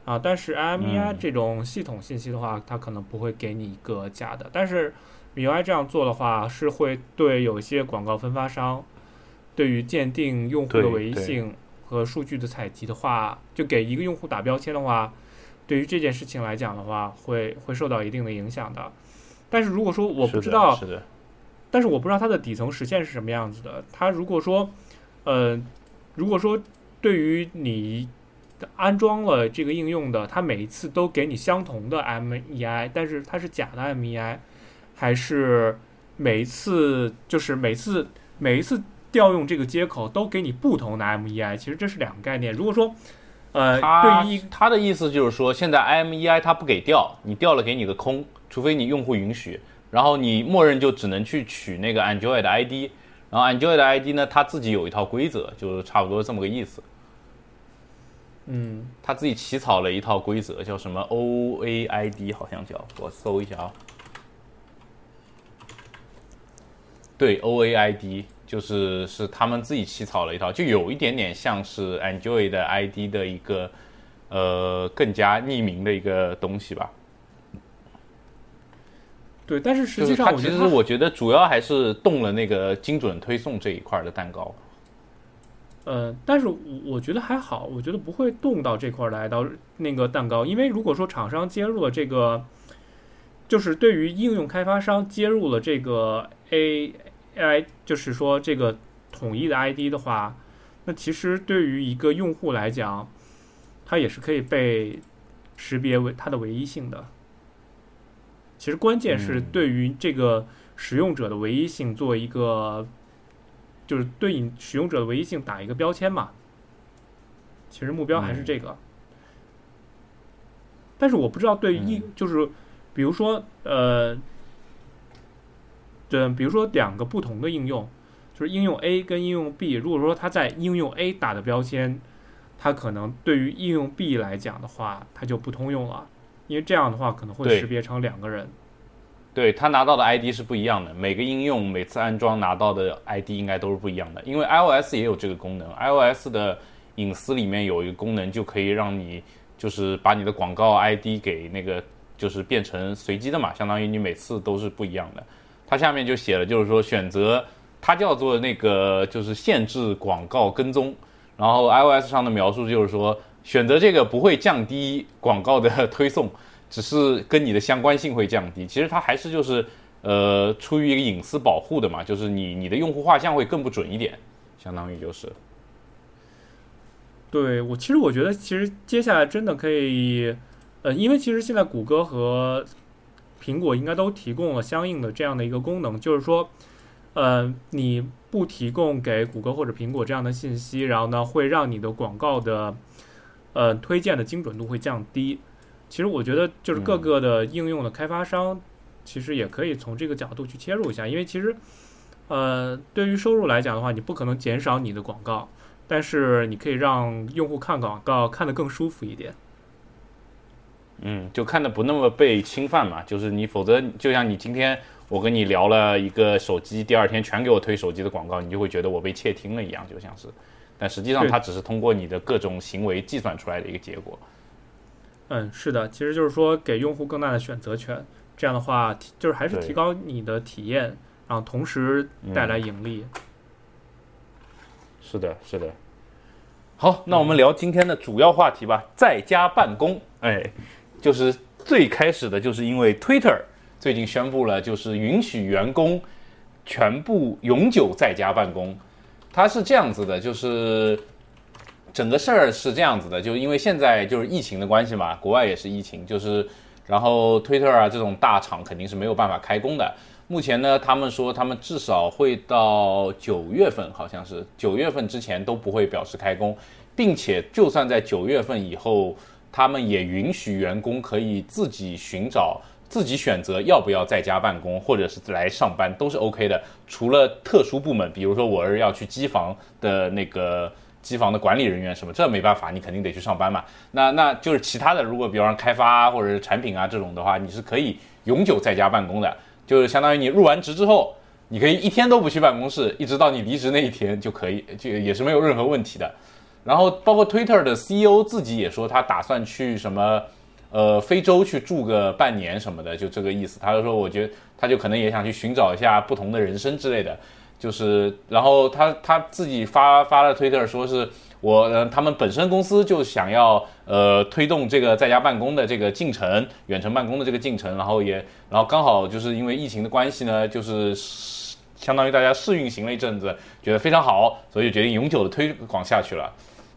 啊。但是 IMEI 嗯这种系统信息的话，它可能不会给你一个假的。但是 MIUI 这样做的话，是会对有一些广告分发商对于鉴定用户的唯一性和数据的采集的话，就给一个用户打标签的话。对于这件事情来讲的话，会会受到一定的影响的。但是如果说我不是的知道，是的，但是我不知道它的底层实现是什么样子的。它如果说，呃，如果说对于你安装了这个应用的，它每一次都给你相同的 MEI，但是它是假的 MEI，还是每一次就是每次每一次调用这个接口都给你不同的 MEI？其实这是两个概念。如果说，呃，他对于他的意思就是说，现在 IMEI 它不给调，你调了给你个空，除非你用户允许，然后你默认就只能去取那个 Android 的 ID，然后 Android 的 ID 呢，它自己有一套规则，就是差不多这么个意思。嗯，他自己起草了一套规则，叫什么 OAID，好像叫，我搜一下啊。对，OAID 就是是他们自己起草了一套，就有一点点像是 Android 的 ID 的一个呃更加匿名的一个东西吧。对，但是实际上其上我觉得它实我觉得主要还是动了那个精准推送这一块的蛋糕。呃，但是我我觉得还好，我觉得不会动到这块儿来到那个蛋糕，因为如果说厂商接入了这个，就是对于应用开发商接入了这个 AI，就是说这个统一的 ID 的话，那其实对于一个用户来讲，它也是可以被识别为它的唯一性的。其实关键是嗯对于这个使用者的唯一性做一个就是对你使用者的唯一性打一个标签嘛。其实目标还是这个，但是我不知道对于一、就是比如说呃，这比如说两个不同的应用，就是应用 A 跟应用 B，如果说它在应用 A 打的标签，它可能对于应用 B 来讲的话，它就不通用了，因为这样的话可能会识别成两个人。对他拿到的 ID 是不一样的，每个应用每次安装拿到的 ID 应该都是不一样的，因为 iOS 也有这个功能，iOS 的隐私里面有一个功能，就可以让你就是把你的广告 ID 给那个就是变成随机的嘛，相当于你每次都是不一样的。它下面就写了，就是说选择它叫做那个就是限制广告跟踪，然后 iOS 上的描述就是说选择这个不会降低广告的推送。只是跟你的相关性会降低，其实它还是就是呃出于一个隐私保护的嘛，就是你你的用户画像会更不准一点，相当于就是。对我，其实我觉得，其实接下来真的可以，呃，因为其实现在谷歌和苹果应该都提供了相应的这样的一个功能，就是说，呃，你不提供给谷歌或者苹果这样的信息，然后呢，会让你的广告的呃推荐的精准度会降低。其实我觉得，就是各个的应用的开发商，其实也可以从这个角度去切入一下，因为其实，呃，对于收入来讲的话，你不可能减少你的广告。但是你可以让用户看广告看得更舒服一点。嗯，就看的不那么被侵犯嘛，就是你否则就像你今天我跟你聊了一个手机，第二天全给我推手机的广告，你就会觉得我被窃听了一样，就像是，但实际上它只是通过你的各种行为计算出来的一个结果。嗯，是的，其实就是说给用户更大的选择权，这样的话就是还是提高你的体验，然后同时带来盈利。是的，是的。好，那我们聊今天的主要话题吧，在家办公。哎，就是最开始的，就是因为 Twitter 最近宣布了，就是允许员工全部永久在家办公。它是这样子的，就是整个事儿是这样子的，就因为现在就是疫情的关系嘛，国外也是疫情，就是然后 Twitter 啊这种大厂肯定是没有办法开工的。目前呢，他们说他们至少会到九月份，好像是九月份之前都不会表示开工，并且就算在九月份以后，他们也允许员工可以自己寻找、自己选择要不要在家办公，或者是来上班，都是 OK 的。除了特殊部门，比如说我是要去机房的那个机房的管理人员什么，这没办法，你肯定得去上班嘛。那那就是其他的，如果比方说开发啊或者是产品啊这种的话，你是可以永久在家办公的。就是相当于你入完职之后，你可以一天都不去办公室，一直到你离职那一天就可以，就也是没有任何问题的。然后包括 Twitter 的 CEO 自己也说，他打算去什么，呃，非洲去住个半年什么的，就这个意思。他就说，我觉得他就可能也想去寻找一下不同的人生之类的。就是，然后他他自己发发了 Twitter 说是我，他们本身公司就想要呃推动这个在家办公的这个进程，远程办公的这个进程，然后也，然后刚好就是因为疫情的关系呢，就是相当于大家试运行了一阵子，觉得非常好，所以决定永久的推广下去了。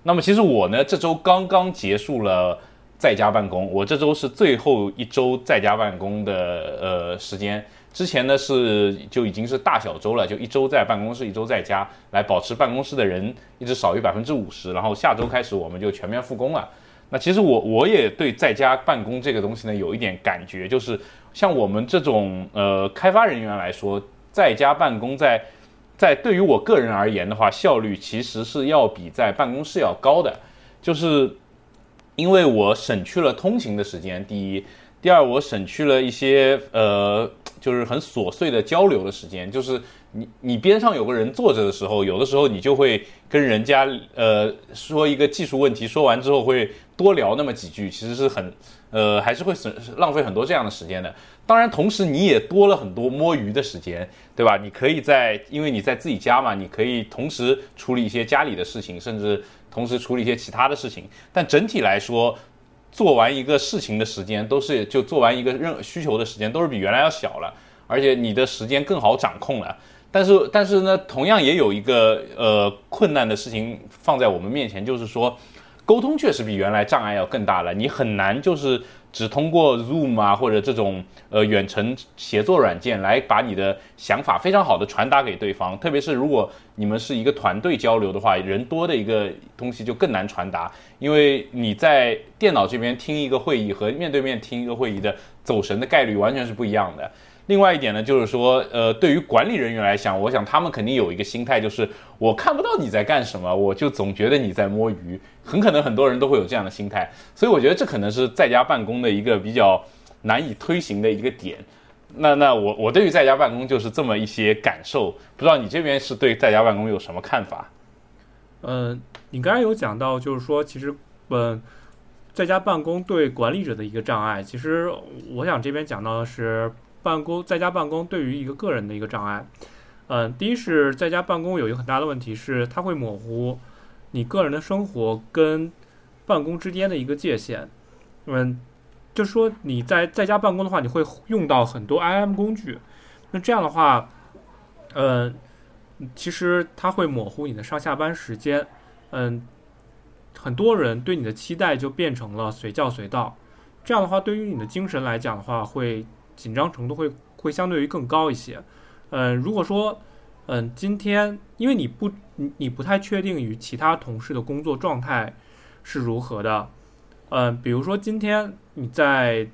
那么其实我呢，这周刚刚结束了在家办公，我这周是最后一周在家办公的呃时间。之前呢是就已经是大小周了，就一周在办公室，一周在家，来保持办公室的人一直少于百分之五十。然后下周开始我们就全面复工了。那其实我我也对在家办公这个东西呢有一点感觉，就是像我们这种呃开发人员来说，在家办公在在对于我个人而言的话，效率其实是要比在办公室要高的，就是因为我省去了通勤的时间，第一，第二我省去了一些呃就是很琐碎的交流的时间，就是你你边上有个人坐着的时候，有的时候你就会跟人家呃说一个技术问题，说完之后会多聊那么几句，其实是很呃还是会损浪费很多这样的时间的。当然，同时你也多了很多摸鱼的时间，对吧？你可以在，因为你在自己家嘛，你可以同时处理一些家里的事情，甚至同时处理一些其他的事情。但整体来说，做完一个事情的时间都是就做完一个任需求的时间都是比原来要小了，而且你的时间更好掌控了。但是，但是呢，同样也有一个呃困难的事情放在我们面前，就是说，沟通确实比原来障碍要更大了。你很难就是只通过 Zoom 啊或者这种呃远程协作软件来把你的想法非常好的传达给对方。特别是如果你们是一个团队交流的话，人多的一个东西就更难传达，因为你在电脑这边听一个会议和面对面听一个会议的走神的概率完全是不一样的。另外一点呢，就是说，呃，对于管理人员来讲，我想他们肯定有一个心态，就是我看不到你在干什么，我就总觉得你在摸鱼。很可能很多人都会有这样的心态，所以我觉得这可能是在家办公的一个比较难以推行的一个点。那那我我对于在家办公就是这么一些感受，不知道你这边是对在家办公有什么看法？嗯，你刚才有讲到，就是说，其实，嗯，在家办公对管理者的一个障碍。其实，我想这边讲到的是，办公在家办公对于一个个人的一个障碍。嗯，第一是在家办公有一个很大的问题是，它会模糊你个人的生活跟办公之间的一个界限。嗯，就是说你在在家办公的话，你会用到很多 IM 工具，那这样的话，嗯。其实它会模糊你的上下班时间，嗯，很多人对你的期待就变成了随叫随到，这样的话对于你的精神来讲的话，会紧张程度会会相对于更高一些。嗯，如果说，嗯，今天因为你不你你不太确定与其他同事的工作状态是如何的，嗯，比如说今天你在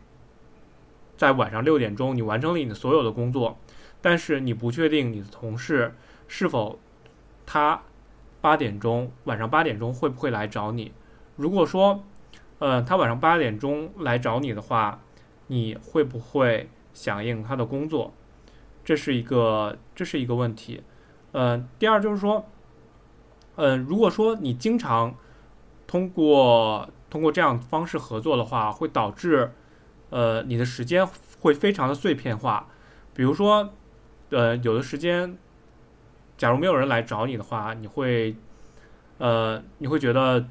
在晚上六点钟你完成了你的所有的工作，但是你不确定你的同事。是否他八点钟晚上八点钟会不会来找你？如果说，嗯，他晚上八点钟来找你的话，你会不会响应他的工作？这是一个这是一个问题。呃，第二就是说，嗯，如果说你经常通过通过这样方式合作的话，会导致呃你的时间会非常的碎片化。比如说，呃，有的时间，假如没有人来找你的话，你会呃你会觉得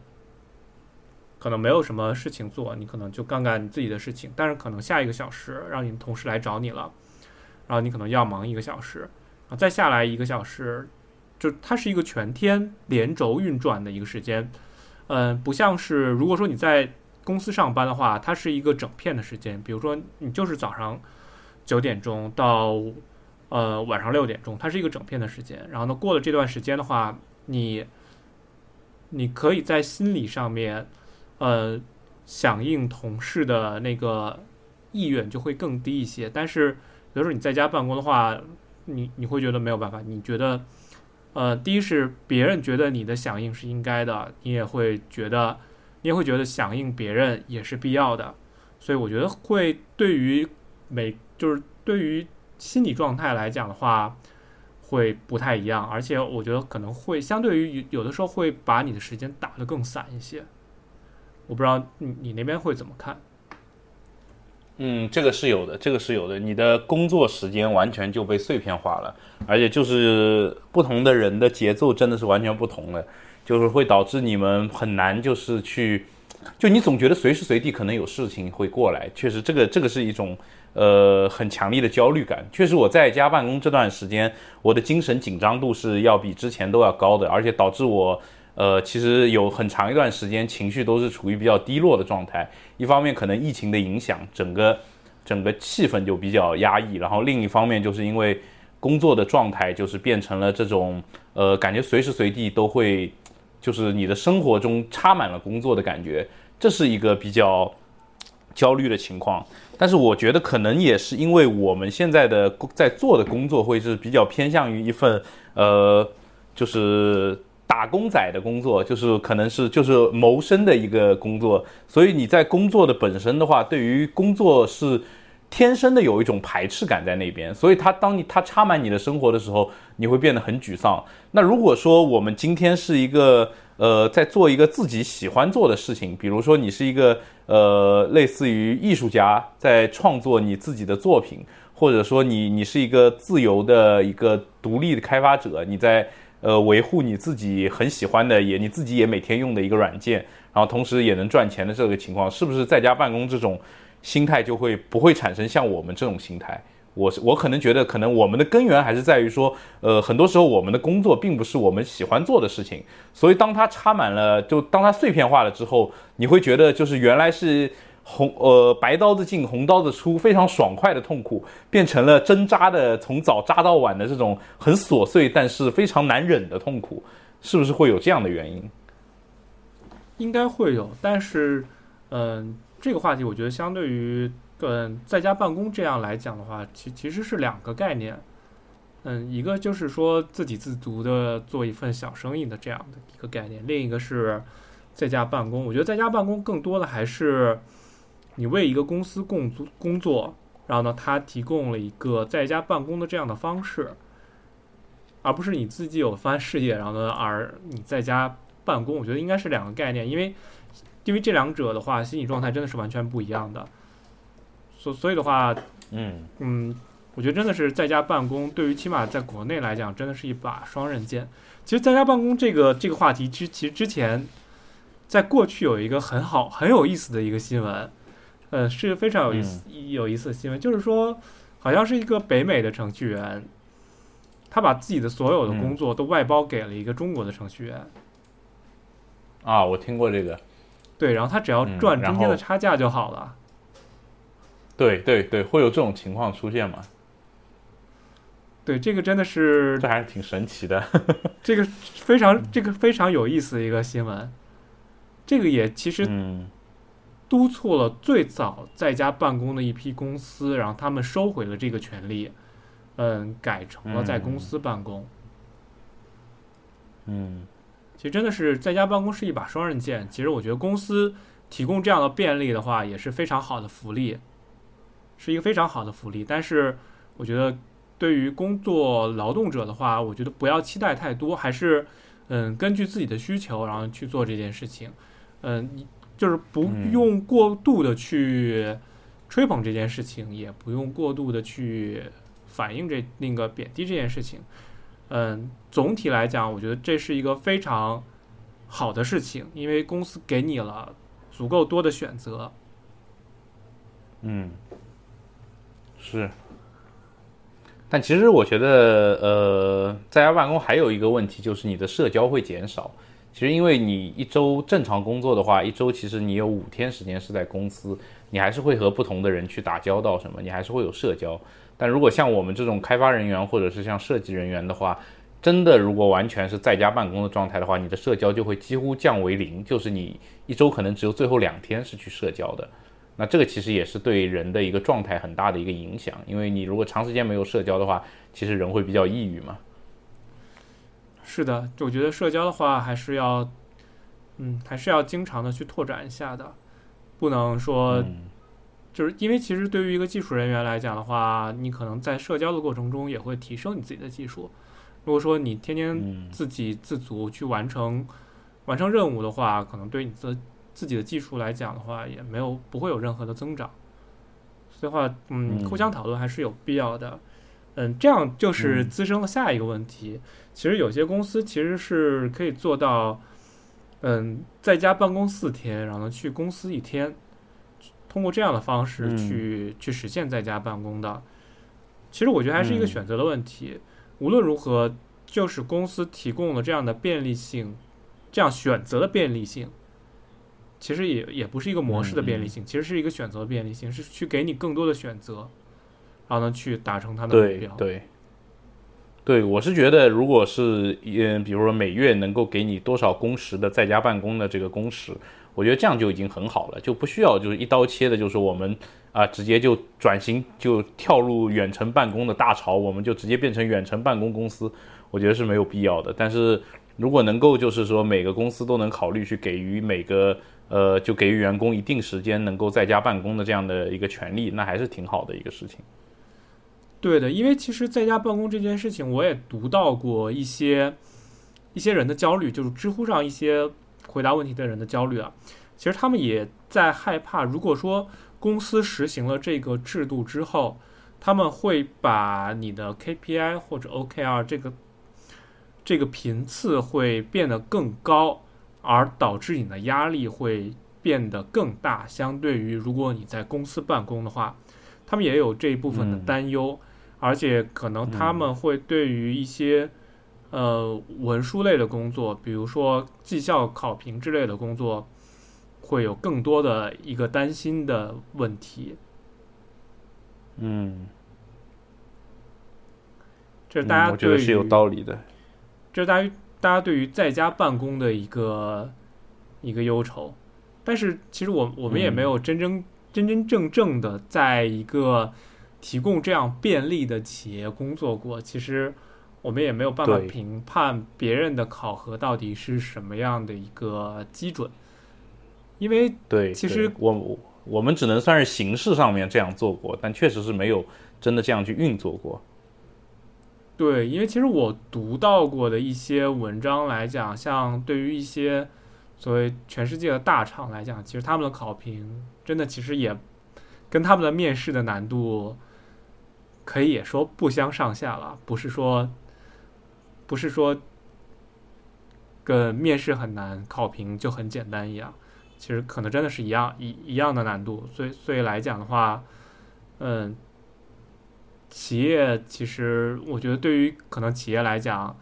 可能没有什么事情做，你可能就干干你自己的事情。但是可能下一个小时让你的同事来找你了，然后你可能要忙一个小时啊。再下来一个小时，就它是一个全天连轴运转的一个时间，嗯，不像是如果说你在公司上班的话，它是一个整片的时间。比如说你就是早上九点钟到呃晚上六点钟，它是一个整片的时间。然后呢，过了这段时间的话，你你可以在心理上面呃响应同事的那个意愿就会更低一些。但是比如说你在家办公的话，你你会觉得没有办法？你觉得，呃，第一是别人觉得你的响应是应该的，你也会觉得，你也会觉得响应别人也是必要的，所以我觉得会对于每就是对于心理状态来讲的话，会不太一样，而且我觉得可能会相对于有的时候会把你的时间打得更散一些。我不知道你你那边会怎么看？嗯，这个是有的，这个是有的。你的工作时间完全就被碎片化了，而且就是不同的人的节奏真的是完全不同的，就是会导致你们很难就是去，就你总觉得随时随地可能有事情会过来。确实，这个这个是一种呃很强烈的焦虑感。确实，我在家办公这段时间，我的精神紧张度是要比之前都要高的，而且导致我。呃，其实有很长一段时间情绪都是处于比较低落的状态。一方面可能疫情的影响，整个整个气氛就比较压抑；然后另一方面就是因为工作的状态就是变成了这种呃，感觉随时随地都会，就是你的生活中插满了工作的感觉，这是一个比较焦虑的情况。但是我觉得可能也是因为我们现在的在做的工作会是比较偏向于一份呃，就是。打工仔的工作就是可能是就是谋生的一个工作，所以你在工作的本身的话，对于工作是天生的有一种排斥感在那边，所以他当你他插满你的生活的时候，你会变得很沮丧。那如果说我们今天是一个呃在做一个自己喜欢做的事情，比如说你是一个呃类似于艺术家在创作你自己的作品，或者说你你是一个自由的一个独立的开发者，你在。呃，维护你自己很喜欢的，也你自己也每天用的一个软件，然后同时也能赚钱的这个情况，是不是在家办公这种心态就会不会产生像我们这种心态？我是我可能觉得，可能我们的根源还是在于说，呃，很多时候我们的工作并不是我们喜欢做的事情，所以当它插满了，就当它碎片化了之后，你会觉得就是原来是。红呃，白刀子进红刀子出，非常爽快的痛苦，变成了针扎的从早扎到晚的这种很琐碎但是非常难忍的痛苦，是不是会有这样的原因？应该会有，但是，嗯，这个话题我觉得相对于嗯在家办公这样来讲的话，其其实是两个概念。嗯，一个就是说自给自足的做一份小生意的这样的一个概念，另一个是在家办公。我觉得在家办公更多的还是。你为一个公司工作工作，然后呢，他提供了一个在家办公的这样的方式，而不是你自己有番事业，然后呢，而你在家办公，我觉得应该是两个概念，因为因为这两者的话，心理状态真的是完全不一样的。所所以的话，嗯嗯，我觉得真的是在家办公，对于起码在国内来讲，真的是一把双刃剑。其实在家办公这个这个话题之其实之前，在过去有一个很好很有意思的一个新闻。呃，是非常有意思、有意思的新闻，就是说，好像是一个北美的程序员，他把自己的所有的工作都外包给了一个中国的程序员。啊，我听过这个。对，然后他只要赚中间的差价就好了。对对对，会有这种情况出现吗？对，这个真的是，这还是挺神奇的。这个非常，这个非常有意思的一个新闻。这个也其实。督促了最早在家办公的一批公司，然后他们收回了这个权利，嗯，改成了在公司办公。嗯，其实真的是在家办公是一把双刃剑。其实我觉得公司提供这样的便利的话，也是非常好的福利，是一个非常好的福利。但是我觉得对于工作劳动者的话，我觉得不要期待太多，还是嗯根据自己的需求然后去做这件事情。嗯，就是不用过度的去吹捧这件事情，也不用过度的去。反映这那个贬低这件事情，嗯，总体来讲，我觉得这是一个非常好的事情，因为公司给你了足够多的选择。嗯，是。但其实我觉得，呃，在家办公还有一个问题，就是你的社交会减少。其实，因为你一周正常工作的话，一周其实你有五天时间是在公司，你还是会和不同的人去打交道，什么，你还是会有社交。但如果像我们这种开发人员，或者是像设计人员的话，真的如果完全是在家办公的状态的话，你的社交就会几乎降为零，就是你一周可能只有最后两天是去社交的。那这个其实也是对人的一个状态很大的一个影响，因为你如果长时间没有社交的话，其实人会比较抑郁嘛。是的，我觉得社交的话还是要，嗯，还是要经常的去拓展一下的，不能说。就是因为其实对于一个技术人员来讲的话，你可能在社交的过程中也会提升你自己的技术。如果说你天天自给自足去完成完成任务的话，可能对你自自己的技术来讲的话，也没有不会有任何的增长。所以话，嗯，互相讨论还是有必要的。嗯，这样就是滋生了下一个问题。其实有些公司其实是可以做到，嗯，在家办公四天，然后去公司一天。通过这样的方式去去实现在家办公的，其实我觉得还是一个选择的问题。无论如何，就是公司提供了这样的便利性，这样选择的便利性，其实也也不是一个模式的便利性，其实是一个选择的便利性，是去给你更多的选择，然后呢去达成他的目标。对，对，我是觉得，如果是嗯，比如说每月能够给你多少工时的在家办公的这个工时。我觉得这样就已经很好了，就不需要就是一刀切的，就是我们啊直接就转型就跳入远程办公的大潮，我们就直接变成远程办公公司，我觉得是没有必要的。但是如果能够就是说每个公司都能考虑去给予每个呃就给予员工一定时间能够在家办公的这样的一个权利，那还是挺好的一个事情。对的，因为其实在家办公这件事情，我也读到过一些一些人的焦虑，就是知乎上一些。回答问题的人的焦虑啊，其实他们也在害怕。如果说公司实行了这个制度之后，他们会把你的 KPI 或者 OKR 这个这个频次会变得更高，而导致你的压力会变得更大。相对于如果你在公司办公的话，他们也有这一部分的担忧，而且可能他们会对于一些。呃，文书类的工作，比如说绩效考评之类的工作，会有更多的一个担心的问题。嗯，这是大家我觉得是有道理的。这是大家大家对于在家办公的一个一个忧愁，但是其实我我们也没有真真真真正正的在一个提供这样便利的企业工作过，其实。我们也没有办法评判别人的考核到底是什么样的一个基准，因为对，其实我我们只能算是形式上面这样做过，但确实是没有真的这样去运作过。对，因为其实我读到过的一些文章来讲，像对于一些所谓全世界的大厂来讲，其实他们的考评真的其实也跟他们的面试的难度可以也说不相上下了，不是说。不是说跟面试很难，考评就很简单一样，其实可能真的是一样一一样的难度。所以所以来讲的话，嗯，企业其实我觉得对于可能企业来讲，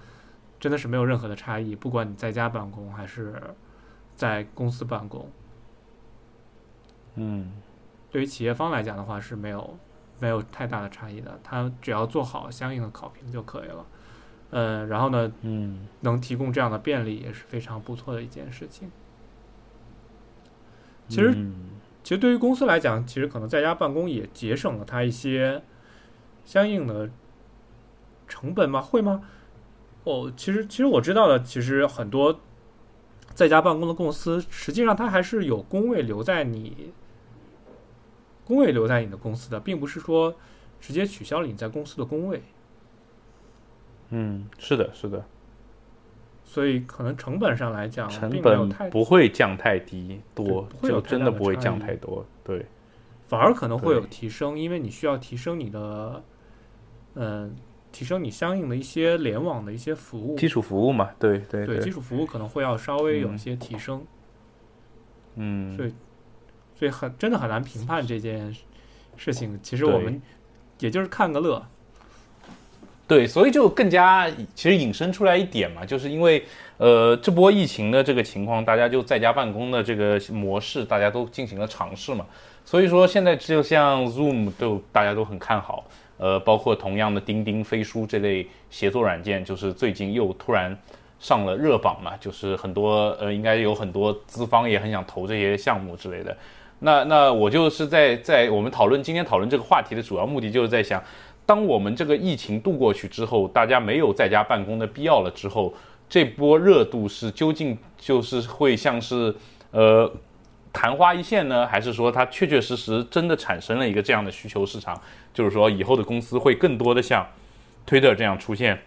真的是没有任何的差异，不管你在家办公还是在公司办公。嗯，对于企业方来讲的话是没有没有太大的差异的，他只要做好相应的考评就可以了。呃，然后呢，嗯，能提供这样的便利也是非常不错的一件事情。其实，其实对于公司来讲，其实可能在家办公也节省了他一些相应的成本吗？会吗？哦，其实，其实我知道的，其实很多在家办公的公司，实际上它还是有工位留在你工位留在你的公司的，并不是说直接取消了你在公司的工位。嗯，是的，是的，所以可能成本上来讲，成本太不会降太低多，就真的的不会降太多。对，反而可能会有提升，因为你需要提升你的，嗯、提升你相应的一些联网的一些服务，基础服务嘛，对对对。基础服务可能会要稍微有一嗯。些提升，嗯，所以所以很真的很难评判这件事情。其实我们也就是看个乐，对，所以就更加其实引申出来一点嘛，就是因为呃这波疫情的这个情况，大家就在家办公的这个模式，大家都进行了尝试嘛。所以说现在就像 Zoom 都大家都很看好，呃，包括同样的钉钉、飞书这类协作软件，就是最近又突然上了热榜嘛，就是很多呃应该有很多资方也很想投这些项目之类的。那那我就是在在我们讨论今天讨论这个话题的主要目的，就是在想，当我们这个疫情度过去之后，大家没有在家办公的必要了之后，这波热度是究竟就是会像是呃昙花一现呢，还是说它确确实实真的产生了一个这样的需求市场？就是说以后的公司会更多的像推特这样出现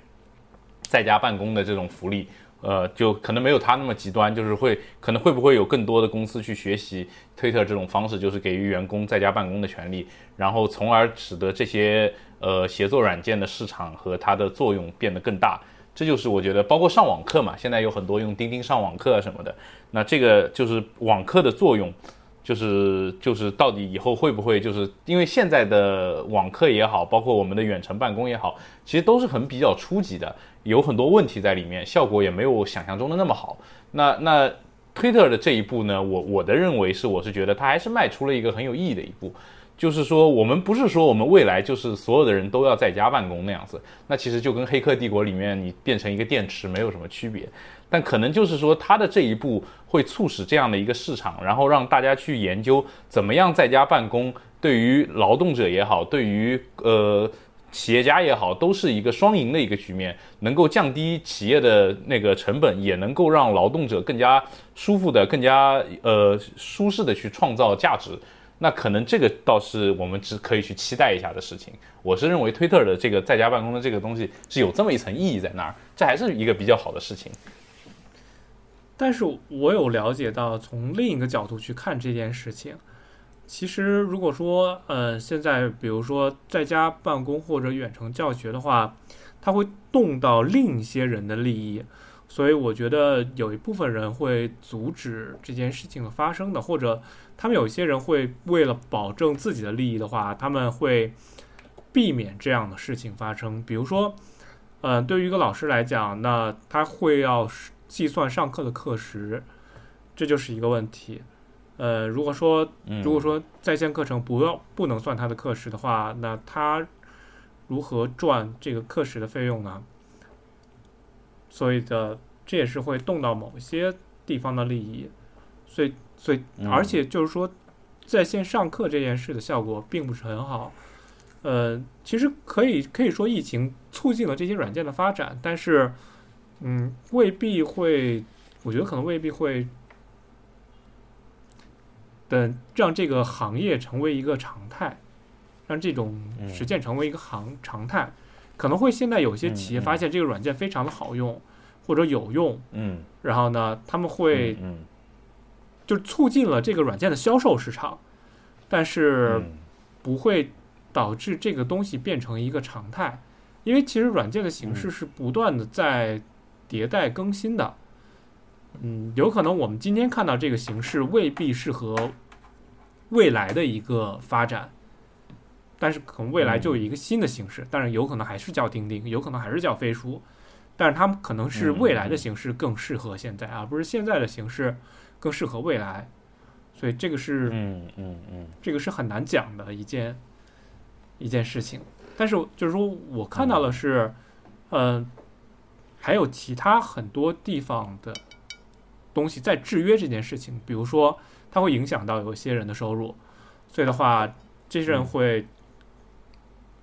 在家办公的这种福利。呃，就可能没有他那么极端，就是会可能会不会有更多的公司去学习推特这种方式，就是给予员工在家办公的权利，然后从而使得这些呃协作软件的市场和它的作用变得更大。这就是我觉得，包括上网课嘛，现在有很多用钉钉上网课啊什么的，那这个就是网课的作用，就是就是到底以后会不会就是因为现在的网课也好，包括我们的远程办公也好，其实都是很比较初级的，有很多问题在里面，效果也没有想象中的那么好。那那推特的这一步呢，我我的认为是，我是觉得它还是迈出了一个很有意义的一步。就是说，我们不是说我们未来就是所有的人都要在家办公那样子，那其实就跟《黑客帝国》里面你变成一个电池没有什么区别。但可能就是说，它的这一步会促使这样的一个市场，然后让大家去研究怎么样在家办公，对于劳动者也好，对于呃企业家也好，都是一个双赢的一个局面，能够降低企业的那个成本，也能够让劳动者更加舒服的、更加呃舒适的去创造价值。那可能这个倒是我们只可以去期待一下的事情。我是认为推特的这个在家办公的这个东西是有这么一层意义在那儿，这还是一个比较好的事情。但是我有了解到，从另一个角度去看这件事情，其实如果说，呃，现在比如说在家办公或者远程教学的话，它会动到另一些人的利益，所以我觉得有一部分人会阻止这件事情的发生的，或者他们有一些人会为了保证自己的利益的话，他们会避免这样的事情发生。比如说，呃，对于一个老师来讲，那他会要计算上课的课时，这就是一个问题。呃，如果说嗯，如果说在线课程不要不能算他的课时的话，那他如何赚这个课时的费用呢？所以的这也是会动到某些地方的利益，所以所以嗯而且就是说，在线上课这件事的效果并不是很好。呃，其实可以可以说疫情促进了这些软件的发展，但是嗯，未必会，我觉得可能未必会等让这个行业成为一个常态，让这种嗯实践成为一个行常态，可能会现在有些企业嗯嗯发现这个软件非常的好用或者有用，嗯然后呢，他们会嗯。就促进了这个软件的销售市场，但是嗯不会导致这个东西变成一个常态，因为其实软件的形式嗯是不断的在迭代更新的。嗯，有可能我们今天看到这个形式未必适合未来的一个发展，但是可能未来就有一个新的形式，但是有可能还是叫钉钉，有可能还是叫飞书，但是他们可能是嗯未来的形式更适合现在，而不是现在的形式更适合未来，所以这个是嗯嗯嗯。这个是很难讲的一件一件事情。但是就是说我看到的是，嗯、还有其他很多地方的东西在制约这件事情，比如说它会影响到有些人的收入，所以的话，这些人嗯。会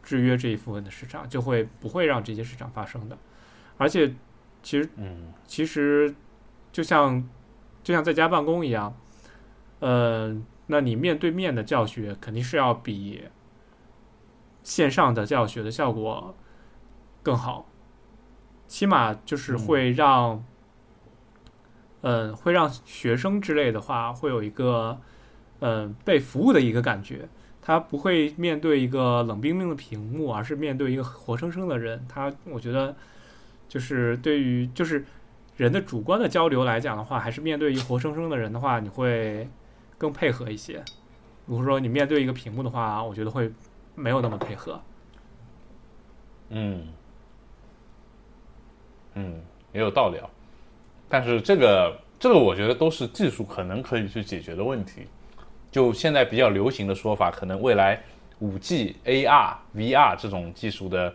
制约这一部分的市场，就会不会让这些市场发生的。而且，其实嗯。其实就像就像在家办公一样，呃，那你面对面的教学肯定是要比线上的教学的效果更好，起码就是会让，嗯、会让学生之类的话会有一个嗯、被服务的一个感觉。他不会面对一个冷冰冰的屏幕，而是面对一个活生生的人。他，我觉得，就是对于就是人的主观的交流来讲的话，还是面对一活生生的人的话，你会更配合一些。如果说你面对一个屏幕的话，我觉得会没有那么配合。嗯，嗯，也有道理啊。但是这个这个，我觉得都是技术可能可以去解决的问题。就现在比较流行的说法，可能未来五 G、AR、VR 这种技术的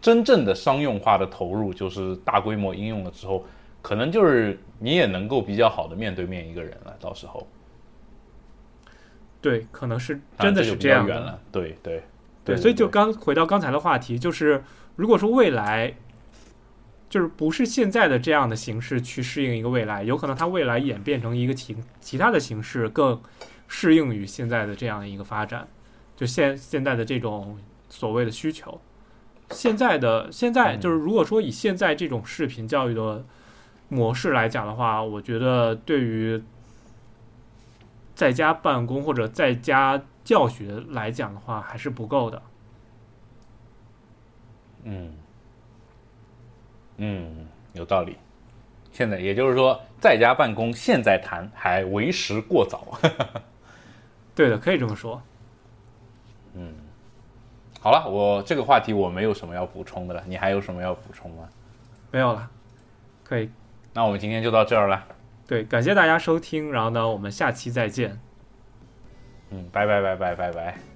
真正的商用化的投入，就是大规模应用了之后，可能就是你也能够比较好的面对面一个人了。到时候对，可能是真的是这样的。远了。对对对，所以就刚回到刚才的话题，就是如果说未来，就是不是现在的这样的形式去适应一个未来，有可能它未来演变成一个其其他的形式，更适应于现在的这样一个发展，就现现在的这种所谓的需求。现在的现在嗯就是，如果说以现在这种视频教育的模式来讲的话，我觉得对于在家办公或者在家教学来讲的话，还是不够的。嗯，嗯，有道理。现在也就是说，在家办公现在谈还为时过早。对的，可以这么说。嗯好了，我这个话题我没有什么要补充的了，你还有什么要补充吗？没有了，可以。那我们今天就到这儿了。对，感谢大家收听，然后呢，我们下期再见。嗯，拜拜拜拜拜拜。